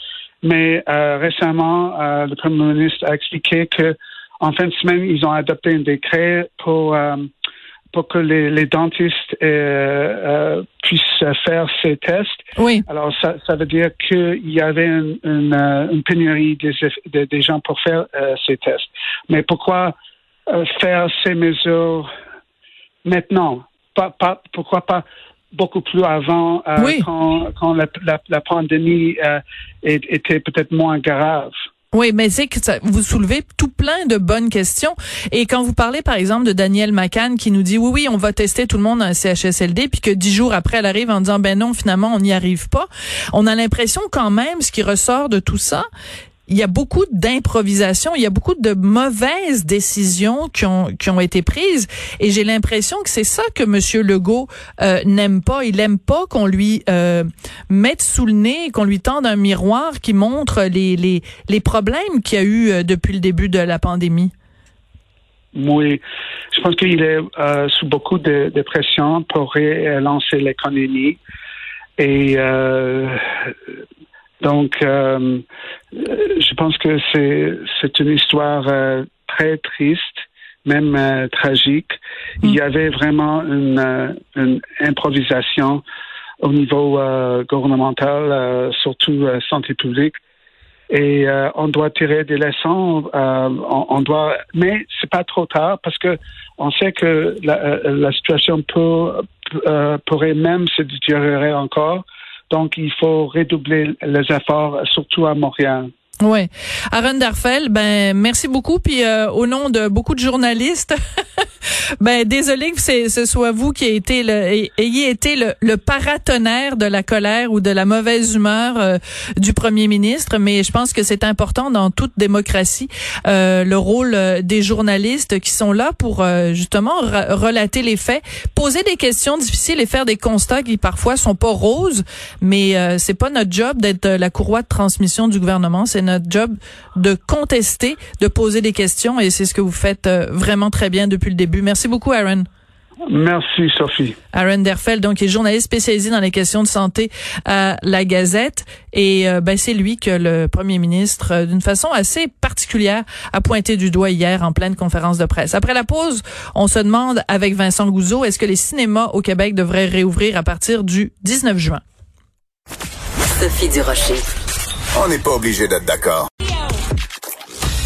mais euh, récemment, euh, le Premier ministre a expliqué que en fin de semaine, ils ont adopté un décret pour euh, pour que les, les dentistes puissent faire ces tests. Oui. Alors, ça, ça veut dire qu'il y avait une, une, pénurie des, des, gens pour faire ces tests. Mais pourquoi faire ces mesures maintenant. Pas, pas, pourquoi pas beaucoup plus avant, euh, quand, quand la, la, la pandémie euh, était peut-être moins grave. Oui, mais c'est que ça, vous soulevez tout plein de bonnes questions. Et quand vous parlez, par exemple, de Daniel McCann qui nous dit oui, oui, on va tester tout le monde dans le CHSLD, puis que dix jours après, elle arrive en disant ben non, finalement, on n'y arrive pas. On a l'impression quand même, ce qui ressort de tout ça, il y a beaucoup d'improvisation, il y a beaucoup de mauvaises décisions qui ont qui ont été prises. Et j'ai l'impression que c'est ça que monsieur Legault euh, n'aime pas, il aime pas qu'on lui euh, mette sous le nez, qu'on lui tende un miroir qui montre les les les problèmes qu'il y a eu euh, depuis le début de la pandémie. Oui, je pense qu'il est sous beaucoup de, de pression pour relancer l'économie. Et donc, euh, je pense que c'est c'est une histoire euh, très triste, même euh, tragiques. Il y avait vraiment une, euh, une improvisation au niveau euh, gouvernemental, euh, surtout euh, santé publique. Et euh, on doit tirer des leçons. euh, on, on doit, mais c'est pas trop tard parce que on sait que la, euh, la situation peut, euh, pourrait même se détériorer encore. Donc, il faut redoubler les efforts, surtout à Montréal. Ouais. Aaron Darfel, ben merci beaucoup. Puis euh, au nom de beaucoup de journalistes, ben désolé que ce soit vous qui ayez été le, ayez été le, le paratonnerre de la colère ou de la mauvaise humeur euh, du premier ministre. Mais je pense que c'est important dans toute démocratie euh, le rôle euh, des journalistes qui sont là pour euh, justement relater les faits, poser des questions difficiles et faire des constats qui parfois sont pas roses. Mais euh, c'est pas notre job d'être la courroie de transmission du gouvernement. C'est notre job de contester, de poser des questions et c'est ce que vous faites vraiment très bien depuis le début. Merci beaucoup, Aaron. Merci, Sophie. Aaron Derfel, donc, est journaliste spécialisé dans les questions de santé à la Gazette. Et euh, ben, c'est lui que le premier ministre, euh, d'une façon assez particulière, a pointé du doigt hier en pleine conférence de presse. Après la pause, on se demande avec Vincent Gouzeau, est-ce que les cinémas au Québec devraient réouvrir à partir du 19 juin? Sophie Durocher. On n'est pas obligé d'être d'accord.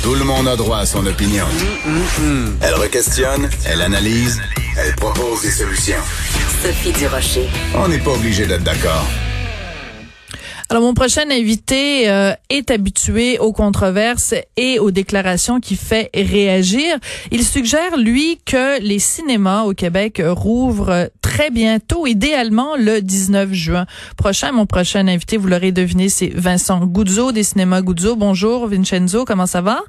Tout le monde a droit à son opinion. Elle requestionne, elle analyse, elle propose des solutions. Sophie Durocher. On n'est pas obligé d'être d'accord. Alors, mon prochain invité euh, est habitué aux controverses et aux déclarations qui fait réagir. Il suggère, lui, que les cinémas au Québec rouvrent très bientôt, idéalement le 19 juin prochain. Mon prochain invité, vous l'aurez deviné, c'est Vincent Guzzo des cinémas Guzzo. Bonjour, Vincenzo, comment ça va?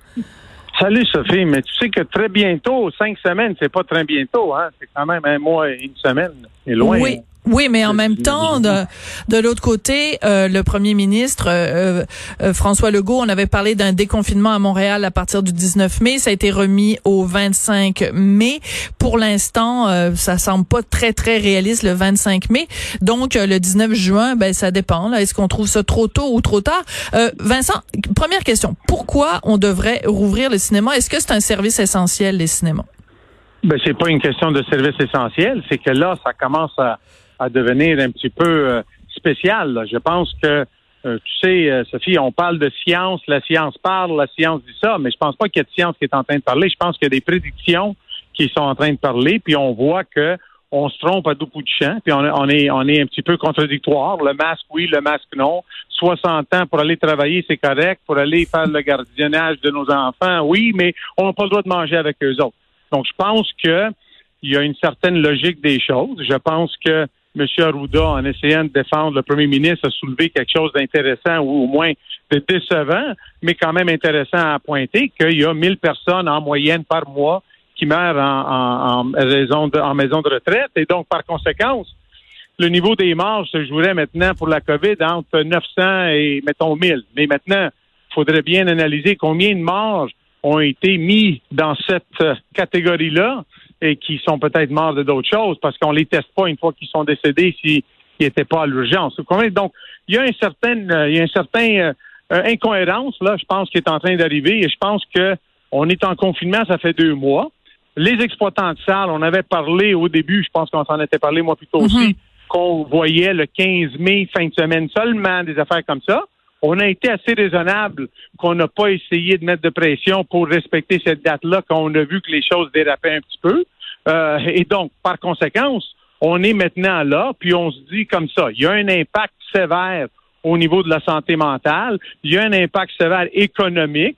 Salut Sophie, mais tu sais que très bientôt, cinq semaines, c'est pas très bientôt, hein? C'est quand même un mois et une semaine. C'est loin. Oui. Oui, mais en même temps, de, de l'autre côté, euh, le premier ministre euh, euh, François Legault, on avait parlé d'un déconfinement à Montréal à partir du 19 mai. Ça a été remis au 25 mai. Pour l'instant, euh, ça semble pas très très réaliste le 25 mai. Donc euh, le 19 juin, ben ça dépend. là. Est-ce qu'on trouve ça trop tôt ou trop tard? Euh, Vincent, première question pourquoi on devrait rouvrir le cinéma? Est-ce que c'est un service essentiel les cinémas? Ben, c'est pas une question de service essentiel, c'est que là, ça commence à, à devenir un petit peu euh, spécial. là. Je pense que, euh, tu sais, euh, Sophie, on parle de science, la science parle, la science dit ça, mais je pense pas qu'il y ait de science qui est en train de parler. Je pense qu'il y a des prédictions qui sont en train de parler, puis on voit que on se trompe à deux bouts de champ, puis on, on est on est un petit peu contradictoire. Le masque, oui, le masque, non. 60 ans pour aller travailler, c'est correct. Pour aller faire le gardiennage de nos enfants, oui, mais on n'a pas le droit de manger avec eux autres. Donc, je pense que il y a une certaine logique des choses. Je pense que M. Arruda, en essayant de défendre le premier ministre, a soulevé quelque chose d'intéressant ou au moins de décevant, mais quand même intéressant à pointer qu'il y a 1000 personnes en moyenne par mois qui meurent en, maison de retraite. Et donc, par conséquence, le niveau des morts se jouerait maintenant pour la COVID entre 900 et, mettons, 1000. Mais maintenant, il faudrait bien analyser combien de morts ont été mis dans cette euh, catégorie-là et qui sont peut-être morts de d'autres choses parce qu'on les teste pas une fois qu'ils sont décédés s'ils n'étaient pas à l'urgence. Donc, il y a un certain, euh, il y a un certain euh, euh, incohérence là, je pense, qui est en train d'arriver et je pense que on est en confinement, ça fait deux mois. Les exploitants de salles, on avait parlé au début, je pense qu'on s'en était parlé moi plutôt aussi, qu'on voyait le 15 mai, fin de semaine seulement, des affaires comme ça. On a été assez raisonnable qu'on n'a pas essayé de mettre de pression pour respecter cette date-là quand on a vu que les choses dérapaient un petit peu. Euh, et donc, par conséquence, on est maintenant là, puis on se dit comme ça, il y a un impact sévère au niveau de la santé mentale, il y a un impact sévère économique.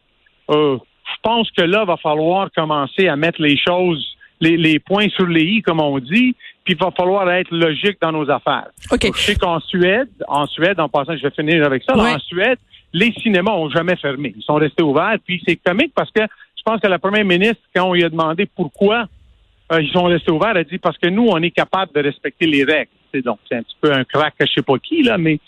Euh, je pense que là, va falloir commencer à mettre les choses, les points sur les i, comme on dit, puis il va falloir être logique dans nos affaires. OK. Je sais qu'en Suède, en Suède, en passant, je vais finir avec ça, Ouais. en Suède, les cinémas ont jamais fermé. Ils sont restés ouverts, puis c'est comique parce que je pense que la première ministre, quand on lui a demandé pourquoi euh, ils sont restés ouverts, elle a dit parce que nous, on est capable de respecter les règles. C'est donc c'est un petit peu un crack à je sais pas qui, là, mais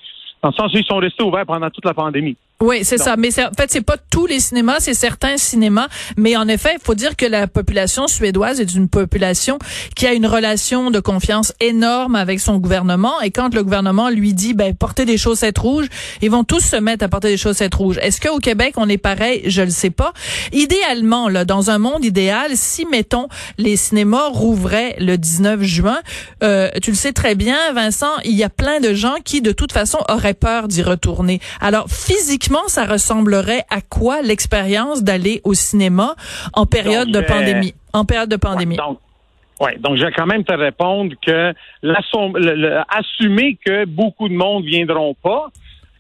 dans le sens où ils sont restés ouverts pendant toute la pandémie. Oui, c'est ça. Mais en fait, c'est pas tous les cinémas, c'est certains cinémas. Mais en effet, il faut dire que la population suédoise est une population qui a une relation de confiance énorme avec son gouvernement. Et quand le gouvernement lui dit, ben, portez des chaussettes rouges, ils vont tous se mettre à porter des chaussettes rouges. Est-ce qu'au Québec, on est pareil? Je le sais pas. Idéalement, là, dans un monde idéal, si, mettons, les cinémas rouvraient le 19 juin, euh, tu le sais très bien, Vincent, il y a plein de gens qui, de toute façon, auraient peur d'y retourner. Alors, physiquement, ça ressemblerait à quoi l'expérience d'aller au cinéma en période de pandémie? En période de pandémie? donc, ouais, donc je vais quand même te répondre que assumer que beaucoup de monde viendront pas,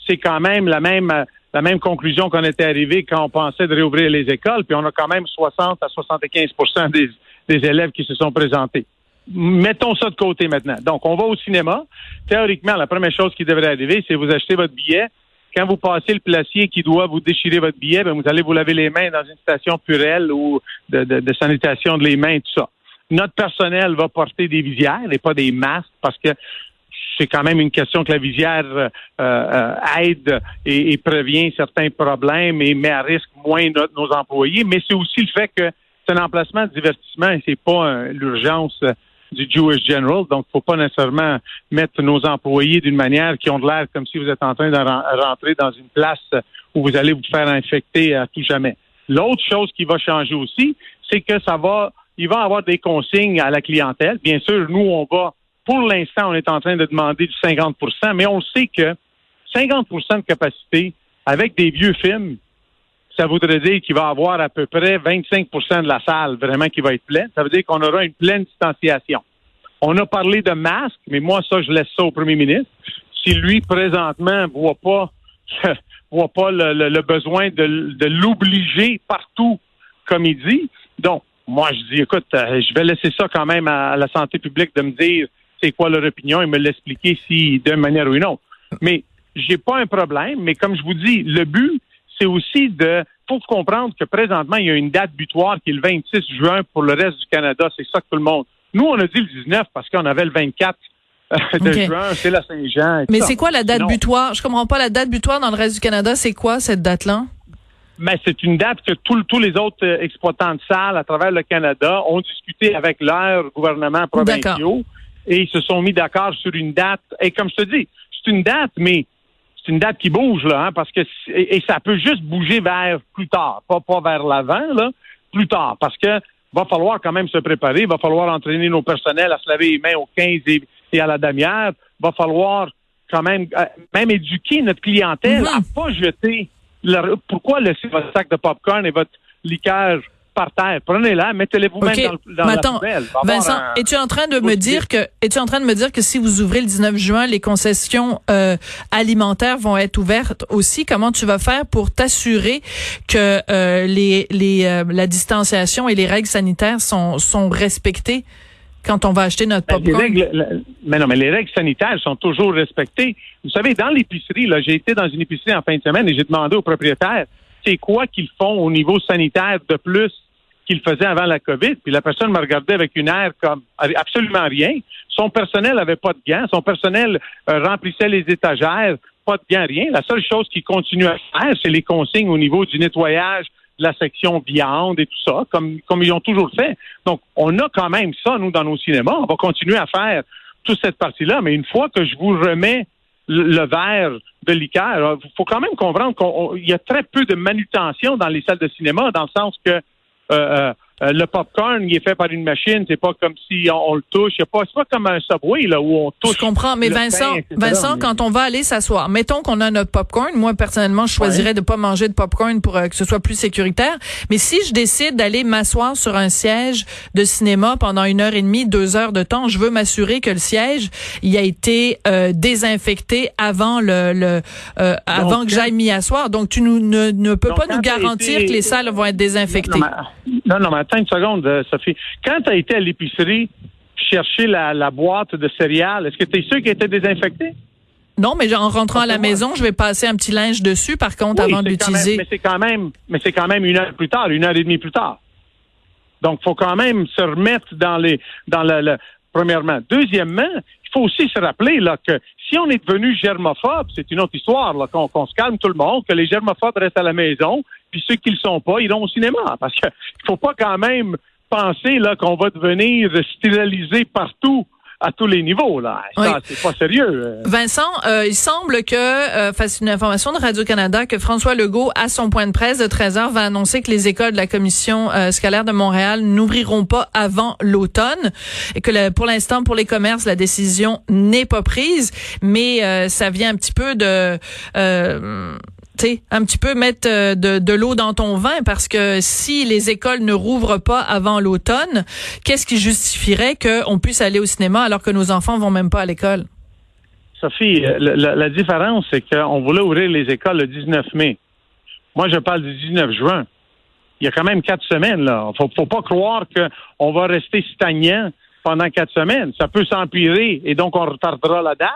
c'est quand même la même la même conclusion qu'on était arrivé quand on pensait de réouvrir les écoles, puis on a quand même 60 à 75 des, des élèves qui se sont présentés. Mettons ça de côté maintenant. Donc, on va au cinéma. Théoriquement, la première chose qui devrait arriver, c'est vous acheter votre billet, quand vous passez le placier qui doit vous déchirer votre billet, ben, vous allez vous laver les mains dans une station purelle ou de, de, sanitation de les mains, tout ça. Notre personnel va porter des visières et pas des masques parce que c'est quand même une question que la visière euh, euh, aide et, prévient certains problèmes et met à risque moins nos employés. Mais c'est aussi le fait que c'est un emplacement de divertissement et c'est pas l'urgence du Jewish General. Donc, faut pas nécessairement mettre nos employés d'une manière qui ont de l'air comme si vous êtes en train de rentrer dans une place où vous allez vous faire infecter à tout jamais. L'autre chose qui va changer aussi, c'est que ça va, il va avoir des consignes à la clientèle. Bien sûr, nous, on va, pour l'instant, on est en train de demander du 50% mais on sait que 50% de capacité avec des vieux films, ça voudrait dire qu'il va avoir à peu près 25% de la salle vraiment qui va être pleine. Ça veut dire qu'on aura une pleine distanciation. On a parlé de masques, mais moi, ça, je laisse ça au premier ministre. Si lui, présentement, voit pas, voit pas le, besoin de, l'obliger partout, comme il dit. Donc, moi, je dis, écoute, euh, je vais laisser ça quand même à, la santé publique de me dire c'est quoi leur opinion et me l'expliquer si d'une manière ou une autre. Mais j'ai pas un problème, mais comme je vous dis, le but, c'est aussi de faut comprendre que présentement, il y a une date butoir qui est le 26 juin pour le reste du Canada. C'est ça que tout le monde. Nous, on a dit le 19 parce qu'on avait le 24 euh, de juin, c'est la Saint-Jean. Mais c'est quoi la date butoir? Je comprends pas la date butoir dans le reste du Canada. C'est quoi cette date-là? Mais c'est une date que tous les autres euh, exploitants de salles à travers le Canada ont discuté avec leurs gouvernements provinciaux et ils se sont mis d'accord sur une date. Et comme je te dis, c'est une date, mais c'est une date qui bouge, là, hein, parce que et, ça peut juste bouger vers plus tard, pas, pas vers l'avant, là, plus tard, parce que va falloir quand même se préparer, va falloir entraîner nos personnels à se laver les mains au 15 et, à la damière, va falloir quand même euh, même éduquer notre clientèle à pas jeter pourquoi laisser votre sac de popcorn et votre liqueur par terre. Prenez-la, mettez-les vous-même dans, la poubelle. Vincent, es-tu en train de me dire que es-tu en train de me dire que si vous ouvrez le 19 juin, les concessions euh, alimentaires vont être ouvertes aussi? Comment tu vas faire pour t'assurer que euh, les, les euh, la distanciation et les règles sanitaires sont sont respectées quand on va acheter notre ben, popcorn? mais non, mais les règles sanitaires sont toujours respectées. Vous savez, dans l'épicerie, là, j'ai été dans une épicerie en fin de semaine et j'ai demandé au propriétaire c'est quoi qu'ils font au niveau sanitaire de plus qu'ils faisaient avant la COVID? Puis la personne me regardait avec une air comme absolument rien. Son personnel avait pas de gants. Son personnel euh, remplissait les étagères. Pas de gants, rien. La seule chose qu'ils continuent à faire, c'est les consignes au niveau du nettoyage de la section viande et tout ça, comme, comme ils ont toujours fait. Donc, on a quand même ça, nous, dans nos cinémas. On va continuer à faire toute cette partie-là, mais une fois que je vous remets le verre de liqueur. Il faut quand même comprendre qu'il y a très peu de manutention dans les salles de cinéma, dans le sens que euh, euh, euh, le popcorn, il est fait par une machine. C'est pas comme si on, le touche. C'est pas, pas comme un subway là où on touche. Je comprends, mais Vincent, Vincent, quand on va aller s'asseoir, mettons qu'on a notre popcorn. Moi personnellement, je choisirais de pas manger de popcorn pour euh, que ce soit plus sécuritaire. Mais si je décide d'aller m'asseoir sur un siège de cinéma pendant une heure et demie, deux heures de temps, je veux m'assurer que le siège il a été euh, désinfecté avant le, le avant que j'aille m'y asseoir. Donc tu nous, ne, ne peux pas nous garantir que les salles vont être désinfectées. Non, non, mais attends une seconde, euh, Sophie. Quand tu as été à l'épicerie chercher la, boîte de céréales, est-ce que tu es sûr qu'elle était désinfectée? Non, mais en rentrant à la maison, je vais passer un petit linge dessus, par contre, avant de l'utiliser. Mais c'est quand même, mais c'est quand même une heure plus tard, une heure et demie plus tard. Donc, faut quand même se remettre dans les, dans le, premièrement. Deuxièmement, il faut aussi se rappeler là, que si on est devenu germophobe, c'est une autre histoire, qu'on se calme tout le monde, que les germophobes restent à la maison, puis ceux qui ne le sont pas iront au cinéma. Parce qu'il ne faut pas quand même penser là, qu'on va devenir stérilisé partout à tous les niveaux. là. Ça, c'est pas sérieux. euh. Vincent, euh, il semble que, euh, face une information de Radio-Canada, que François Legault, à son point de presse de 13 heures, va annoncer que les écoles de la commission euh, scolaire de Montréal n'ouvriront pas avant l'automne et que le- pour l'instant, pour les commerces, la décision n'est pas prise, mais euh, ça vient un petit peu de... Un petit peu mettre euh, de, l'eau dans ton vin parce que si les écoles ne rouvrent pas avant l'automne, qu'est-ce qui justifierait qu'on puisse aller au cinéma alors que nos enfants vont même pas à l'école? Sophie, euh, la différence, c'est qu'on voulait ouvrir les écoles le 19 mai. Moi, je parle du 19 juin. Il y a quand même quatre semaines, là. Faut, faut pas croire qu'on va rester stagnant pendant quatre semaines. Ça peut s'empirer et donc on retardera la date.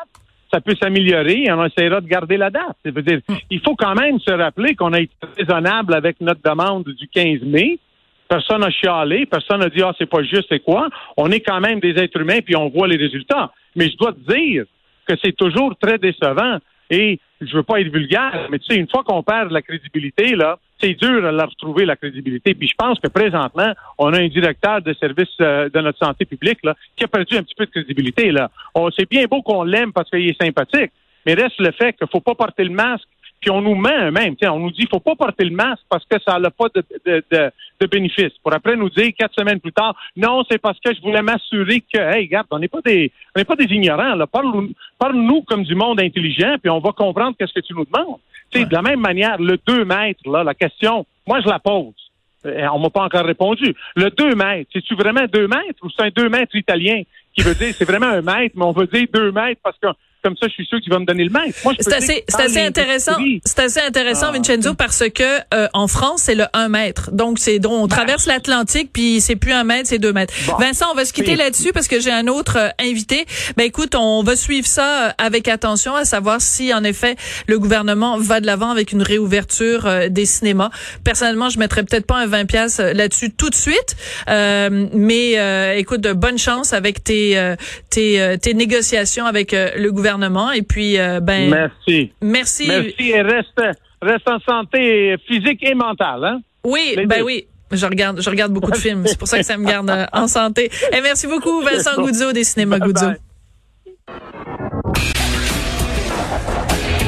Ça peut s'améliorer et on essaiera de garder la date. Ça veut dire, il faut quand même se rappeler qu'on a été raisonnable avec notre demande du 15 mai. Personne n'a chialé, personne n'a dit ah c'est pas juste, c'est quoi. On est quand même des êtres humains puis on voit les résultats. Mais je dois te dire que c'est toujours très décevant et je veux pas être vulgaire, mais tu sais une fois qu'on perd la crédibilité là, c'est dur à la retrouver la crédibilité. Puis je pense que présentement on a un directeur de service euh, de notre santé publique là qui a perdu un petit peu de crédibilité là. On c'est bien beau qu'on l'aime parce qu'il est sympathique, mais reste le fait qu'il faut pas porter le masque puis on nous ment même. On nous dit faut pas porter le masque parce que ça n'a pas de, de, de, de bénéfice. Pour après nous dire quatre semaines plus tard, non, c'est parce que je voulais m'assurer que, hey, regarde, on n'est pas des, on n'est pas des ignorants. Là. Parle, parle-nous comme du monde intelligent, puis on va comprendre qu'est-ce que tu nous demandes. Tu sais, de la même manière, le 2 mètres, là, la question, moi je la pose. Euh, On m'a pas encore répondu. Le 2 mètres, c'est-tu vraiment 2 mètres ou c'est un 2 mètres italien qui veut dire c'est vraiment un mètre, mais on veut dire 2 mètres parce que comme ça, je suis sûr qu'il va me donner le mètre. Moi, je peux C'est assez, intéressant. C'est assez intéressant, Ah. Vincenzo, parce que euh, en France, c'est le 1 mètre. Donc, c'est donc on traverse l'Atlantique, puis c'est plus un mètre, c'est 2 mètres. Vincent, on va se quitter Oui. là-dessus parce que j'ai un autre euh, invité. Ben écoute, on va suivre ça euh, avec attention, à savoir si en effet le gouvernement va de l'avant avec une réouverture euh, des cinémas. Personnellement, je mettrais peut-être pas un 20 pièces là-dessus tout de suite, Euh, mais euh, écoute, de bonne chance avec tes euh, tes, euh, tes négociations avec euh, le gouvernement et puis euh, ben Merci. Merci. Merci et reste, reste en santé physique et mentale. Hein? Oui, Les ben deux. oui. Je regarde, je regarde beaucoup de films. C'est pour ça que ça me garde euh, en santé. Et merci beaucoup, Vincent Goudzo des Cinémas Goudzo.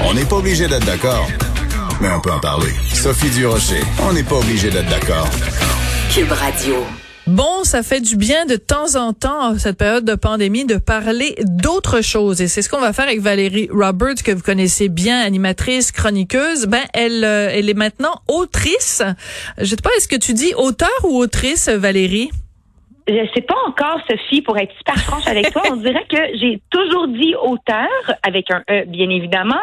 On n'est pas obligé d'être d'accord, mais on peut en parler. Sophie Durocher, on n'est pas obligé d'être d'accord. Cube Radio. Bon, ça fait du bien de temps en temps, cette période de pandémie, de parler d'autres choses. Et c'est ce qu'on va faire avec Valérie Roberts, que vous connaissez bien, animatrice, chroniqueuse. Ben, elle, euh, elle est maintenant autrice. Je sais pas, est-ce que tu dis auteur ou autrice, Valérie? Je sais pas encore, Sophie, pour être super franche avec toi. On dirait que j'ai toujours dit auteur, avec un E, bien évidemment.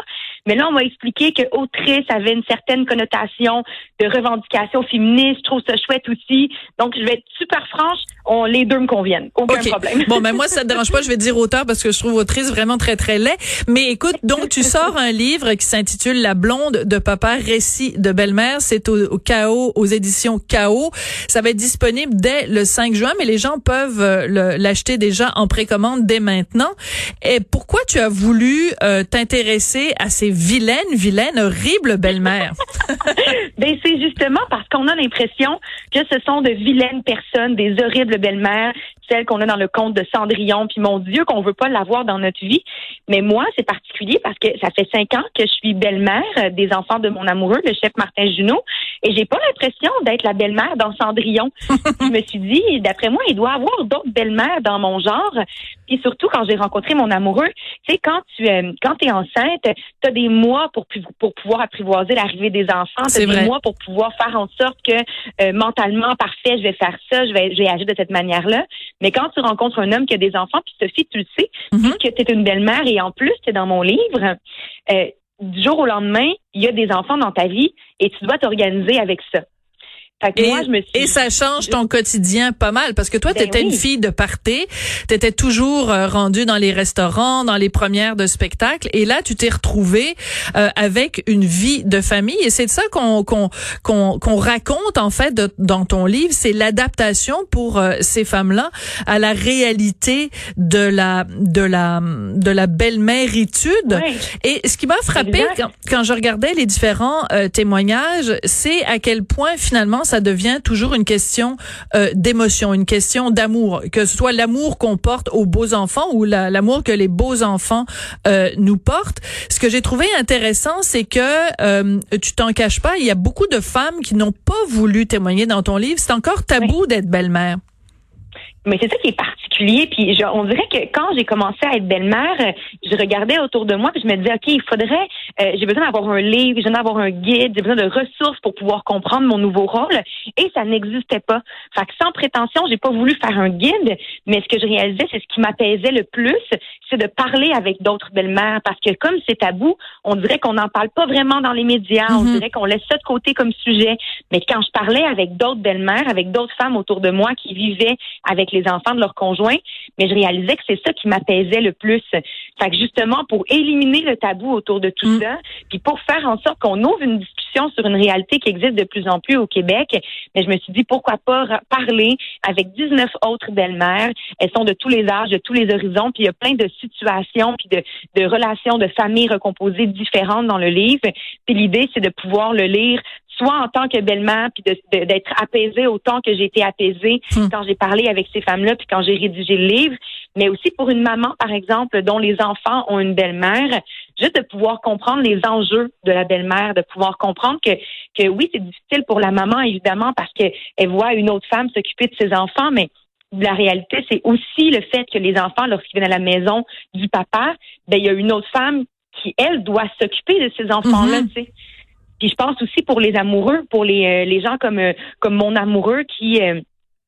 Mais là, on m'a expliqué que autrice avait une certaine connotation de revendication féministe. Je trouve ça chouette aussi. Donc, je vais être super franche. On, les deux me conviennent. Aucun problème. Bon, ben moi, ça te dérange pas. Je vais dire auteur parce que je trouve autrice vraiment très, très laid. Mais écoute, donc, tu sors un livre qui s'intitule La blonde de papa, récit de belle-mère. C'est au, au KO, aux éditions KO. Ça va être disponible dès le 5 juin, mais les gens peuvent euh, l'acheter déjà en précommande dès maintenant. Et pourquoi tu as voulu euh, t'intéresser à ces vilaines, vilaines, horribles belles-mères? ben, c'est justement parce qu'on a l'impression que ce sont de vilaines personnes, des horribles belles-mères, celles qu'on a dans le conte de Cendrillon, puis mon Dieu, qu'on veut pas l'avoir dans notre vie. Mais moi, c'est particulier parce que ça fait cinq ans que je suis belle-mère euh, des enfants de mon amoureux, le chef Martin Junot, et j'ai pas l'impression d'être la belle-mère dans Cendrillon. je me suis dit, d'après moi, il doit y avoir d'autres belles-mères dans mon genre. Puis surtout, quand j'ai rencontré mon amoureux, tu sais, quand tu euh, quand es enceinte, tu as des mois pour, pour pouvoir apprivoiser l'arrivée des enfants. Tu as des vrai. mois pour pouvoir faire en sorte que euh, mentalement, parfait, je vais faire ça, je vais, je vais agir de cette manière-là. Mais quand tu rencontres un homme qui a des enfants, puis Sophie, tu le sais, Mm-hmm. que tu es une belle-mère et en plus, tu es dans mon livre, euh, du jour au lendemain, il y a des enfants dans ta vie et tu dois t'organiser avec ça. Et, moi, je me suis... et ça change ton quotidien pas mal parce que toi, Ben tu étais oui. une fille de party, tu étais toujours euh, rendue dans les restaurants, dans les premières de spectacles et là, tu t'es retrouvée euh, avec une vie de famille et c'est de ça qu'on qu'on qu'on qu'on raconte en fait de- dans ton livre, c'est l'adaptation pour euh, ces femmes-là à la réalité de la de la de la belle-méritude. Et ce qui m'a frappé quand, quand je regardais les différents euh, témoignages, c'est à quel point finalement ça devient toujours une question euh, d'émotion, une question d'amour, que ce soit l'amour qu'on porte aux beaux enfants ou la- l'amour que les beaux enfants euh, nous portent. Ce que j'ai trouvé intéressant, c'est que euh, tu t'en caches pas, il y a beaucoup de femmes qui n'ont pas voulu témoigner dans ton livre. C'est encore tabou d'être belle-mère. Mais c'est ça qui est particulier. Puis je- on dirait que quand j'ai commencé à être belle-mère, euh, je regardais autour de moi puis je me disais, OK, il faudrait, euh, j'ai besoin d'avoir un livre, j'ai besoin d'avoir un guide, j'ai besoin de ressources pour pouvoir comprendre mon nouveau rôle. Et ça n'existait pas. Fait que sans prétention, j'ai pas voulu faire un guide, mais ce que je réalisais, c'est ce qui m'apaisait le plus, c'est de parler avec d'autres belles-mères. Parce que comme c'est tabou, on dirait qu'on n'en parle pas vraiment dans les médias. On dirait qu'on laisse ça de côté comme sujet. Mais quand je parlais avec d'autres belles-mères, avec d'autres femmes autour de moi qui vivaient avec les enfants de leurs conjoints, mais je réalisais que c'est ça qui m'apaisait le plus. Fait que justement, pour éliminer le tabou autour de tout ça, puis pour faire en sorte qu'on ouvre une discussion sur une réalité qui existe de plus en plus au Québec, mais je me suis dit pourquoi pas parler avec 19 autres belles-mères. Elles sont de tous les âges, de tous les horizons, puis il y a plein de situations puis de, de relations de familles recomposées différentes dans le livre. Puis l'idée, c'est de pouvoir le lire soit en tant que belle-mère, puis d'être apaisée autant que j'ai été apaisée quand j'ai parlé avec ces femmes-là, puis quand j'ai rédigé le livre, mais aussi pour une maman, par exemple, dont les enfants ont une belle-mère, juste de pouvoir comprendre les enjeux de la belle-mère, de pouvoir comprendre que, que oui, c'est difficile pour la maman, évidemment, parce qu'elle voit une autre femme s'occuper de ses enfants, mais la réalité, c'est aussi le fait que les enfants, lorsqu'ils viennent à la maison du papa, ben, il y a une autre femme qui, elle, doit s'occuper de ces enfants-là, Mhm. tu sais. Puis je pense aussi pour les amoureux, pour les, euh, les gens comme, euh, comme mon amoureux qui, euh,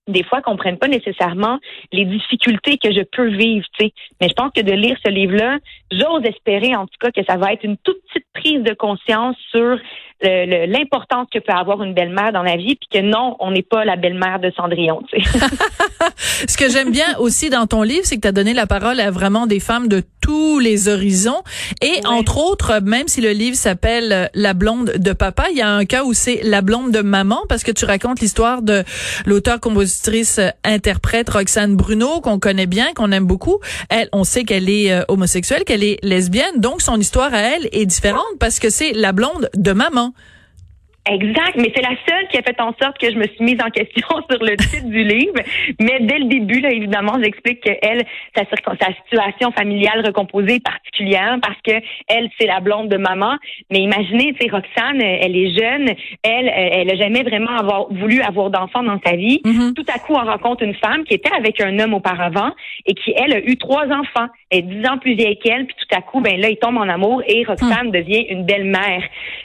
des fois, comprennent pas nécessairement les difficultés que je peux vivre, tu sais. Mais je pense que de lire ce livre-là, j'ose espérer, en tout cas, que ça va être une toute petite prise de conscience sur l'importance que peut avoir une belle-mère dans la vie, puis que non, on n'est pas la belle-mère de Cendrillon, tu sais. Ce que j'aime bien aussi dans ton livre, c'est que tu as donné la parole à vraiment des femmes de tous les horizons. Et entre autres, même si le livre s'appelle euh, La blonde de papa, il y a un cas où c'est La blonde de maman, parce que tu racontes l'histoire de l'auteur, compositrice, euh, interprète Roxane Bruno, qu'on connaît bien, qu'on aime beaucoup. Elle, on sait qu'elle est euh, homosexuelle, qu'elle est lesbienne, donc son histoire à elle est différente parce que c'est la blonde de maman. Exact, mais c'est la seule qui a fait en sorte que je me suis mise en question sur le titre du livre. Mais dès le début, là, évidemment, j'explique que elle, sa, sa situation familiale recomposée est particulière parce que elle, c'est la blonde de maman. Mais imaginez, tu Roxane, elle est jeune, elle, elle a jamais vraiment avoir, voulu avoir d'enfants dans sa vie. Tout à coup, on rencontre une femme qui était avec un homme auparavant et qui, elle, a eu trois enfants. Elle est dix ans plus vieille qu'elle, puis tout à coup, ben là, il tombe en amour et Roxane devient une belle-mère.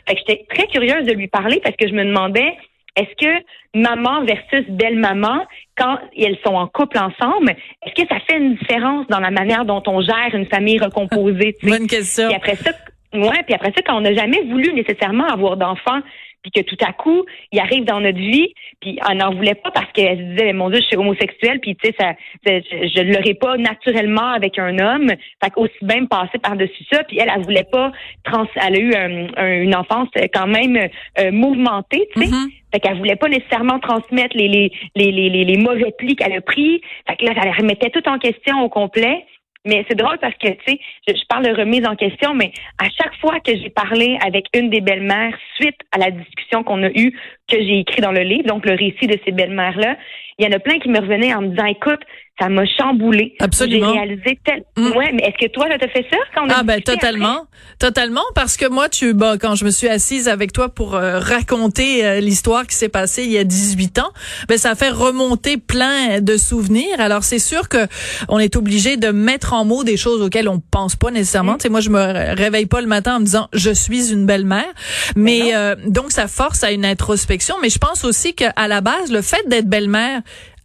Fait que j'étais très curieuse de lui parler parce que je me demandais, est-ce que maman versus belle-maman, quand elles sont en couple ensemble, est-ce que ça fait une différence dans la manière dont on gère une famille recomposée? Bonne question. Puis après ça, ouais, puis après ça, quand on n'a jamais voulu nécessairement avoir d'enfants, puis que tout à coup, il arrive dans notre vie, puis on n'en voulait pas parce qu'elle se disait, mon Dieu, je suis homosexuelle, puis tu sais, ça, je, je ne l'aurais pas naturellement avec un homme, fait qu'aussi bien me passer par-dessus ça, puis elle, elle voulait pas, trans, elle a eu un- un- une enfance quand même euh, mouvementée, tu sais, fait qu'elle voulait pas nécessairement transmettre les, les, les, les, les, les mauvais plis qu'elle a pris, fait que là, elle remettait tout en question au complet, mais c'est drôle parce que, tu sais, je, parle de remise en question, mais à chaque fois que j'ai parlé avec une des belles-mères, suite à la discussion qu'on a eue, que j'ai écrit dans le livre, donc le récit de ces belles-mères-là, il y en a plein qui me revenaient en me disant, écoute, ça m'a chamboulé. Absolument. J'ai réalisé tel. Ouais, mais est-ce que toi, tu as fait ça quand on a Ah ben totalement, totalement parce que moi tu bah quand je me suis assise avec toi pour euh, raconter euh, l'histoire qui s'est passée il y a 18 ans, ben ça fait remonter plein de souvenirs. Alors c'est sûr que on est obligé de mettre en mots des choses auxquelles on pense pas nécessairement. Tu sais moi je me réveille pas le matin en me disant je suis une belle-mère, mais euh, donc ça force à une introspection, mais je pense aussi qu'à la base le fait d'être belle-mère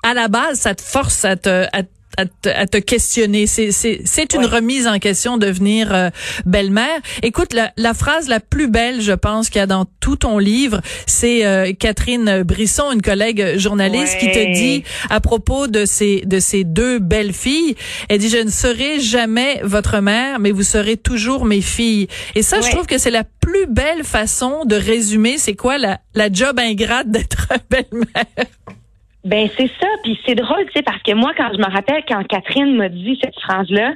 à la base, ça te force à te, à, à, te, à te questionner. C'est, c'est, c'est une remise en question de devenir euh, belle-mère. Écoute, la, la, phrase la plus belle, je pense, qu'il y a dans tout ton livre, c'est euh, Catherine Brisson, une collègue journaliste, qui te dit à propos de ces de ces deux belles filles, elle dit je ne serai jamais votre mère, mais vous serez toujours mes filles. Et ça, je trouve que c'est la plus belle façon de résumer. C'est quoi la la job ingrate d'être belle-mère? Ben c'est ça, puis c'est drôle, tu sais, parce que moi, quand je me rappelle quand Catherine m'a dit cette phrase-là,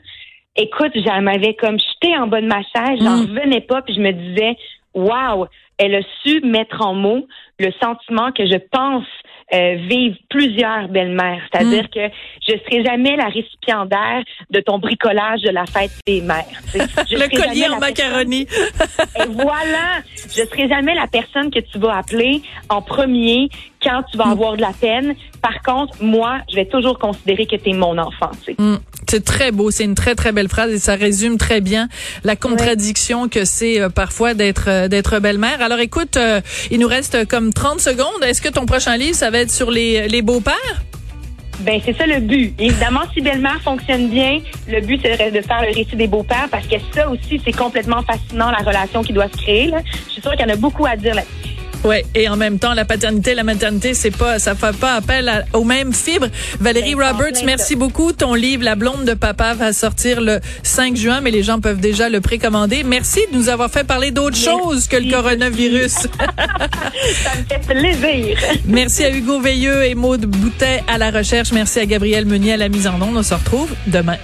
écoute, j'en m'avais comme jeté en bas de ma chaise, j'en mm. revenais pas, puis je me disais, waouh, elle a su mettre en mots le sentiment que je pense euh, vivre plusieurs belles-mères. C'est-à-dire mm. que je serai jamais la récipiendaire de ton bricolage de la fête des mères. le collier en macaroni. Et voilà, je serai jamais la personne que tu vas appeler en premier quand tu vas mm. avoir de la peine. Par contre, moi, je vais toujours considérer que tu es mon enfant. Mm. C'est très beau, c'est une très très belle phrase et ça résume très bien la contradiction que c'est euh, parfois d'être euh, d'être belle-mère. Alors écoute, il nous reste comme 30 secondes. Est-ce que ton prochain livre ça va être sur les, les beaux-pères? Ben c'est ça le but. Évidemment, si Belle-Mère fonctionne bien, le but c'est de faire le récit des beaux-pères parce que ça aussi c'est complètement fascinant la relation qui doit se créer. Là. Je suis sûre qu'il y en a beaucoup à dire là-dessus. Ouais, et en même temps, la paternité, la maternité, c'est pas, ça fait pas appel aux mêmes fibres. Valérie ben, Roberts, merci beaucoup. Ton livre, La blonde de papa, va sortir le 5 juin, mais les gens peuvent déjà le précommander. Merci de nous avoir fait parler d'autre chose que le coronavirus. ça me fait plaisir. Merci à Hugo Veilleux et Maude Boutet à la recherche. Merci à Gabriel Meunier à la mise en onde. On se retrouve demain.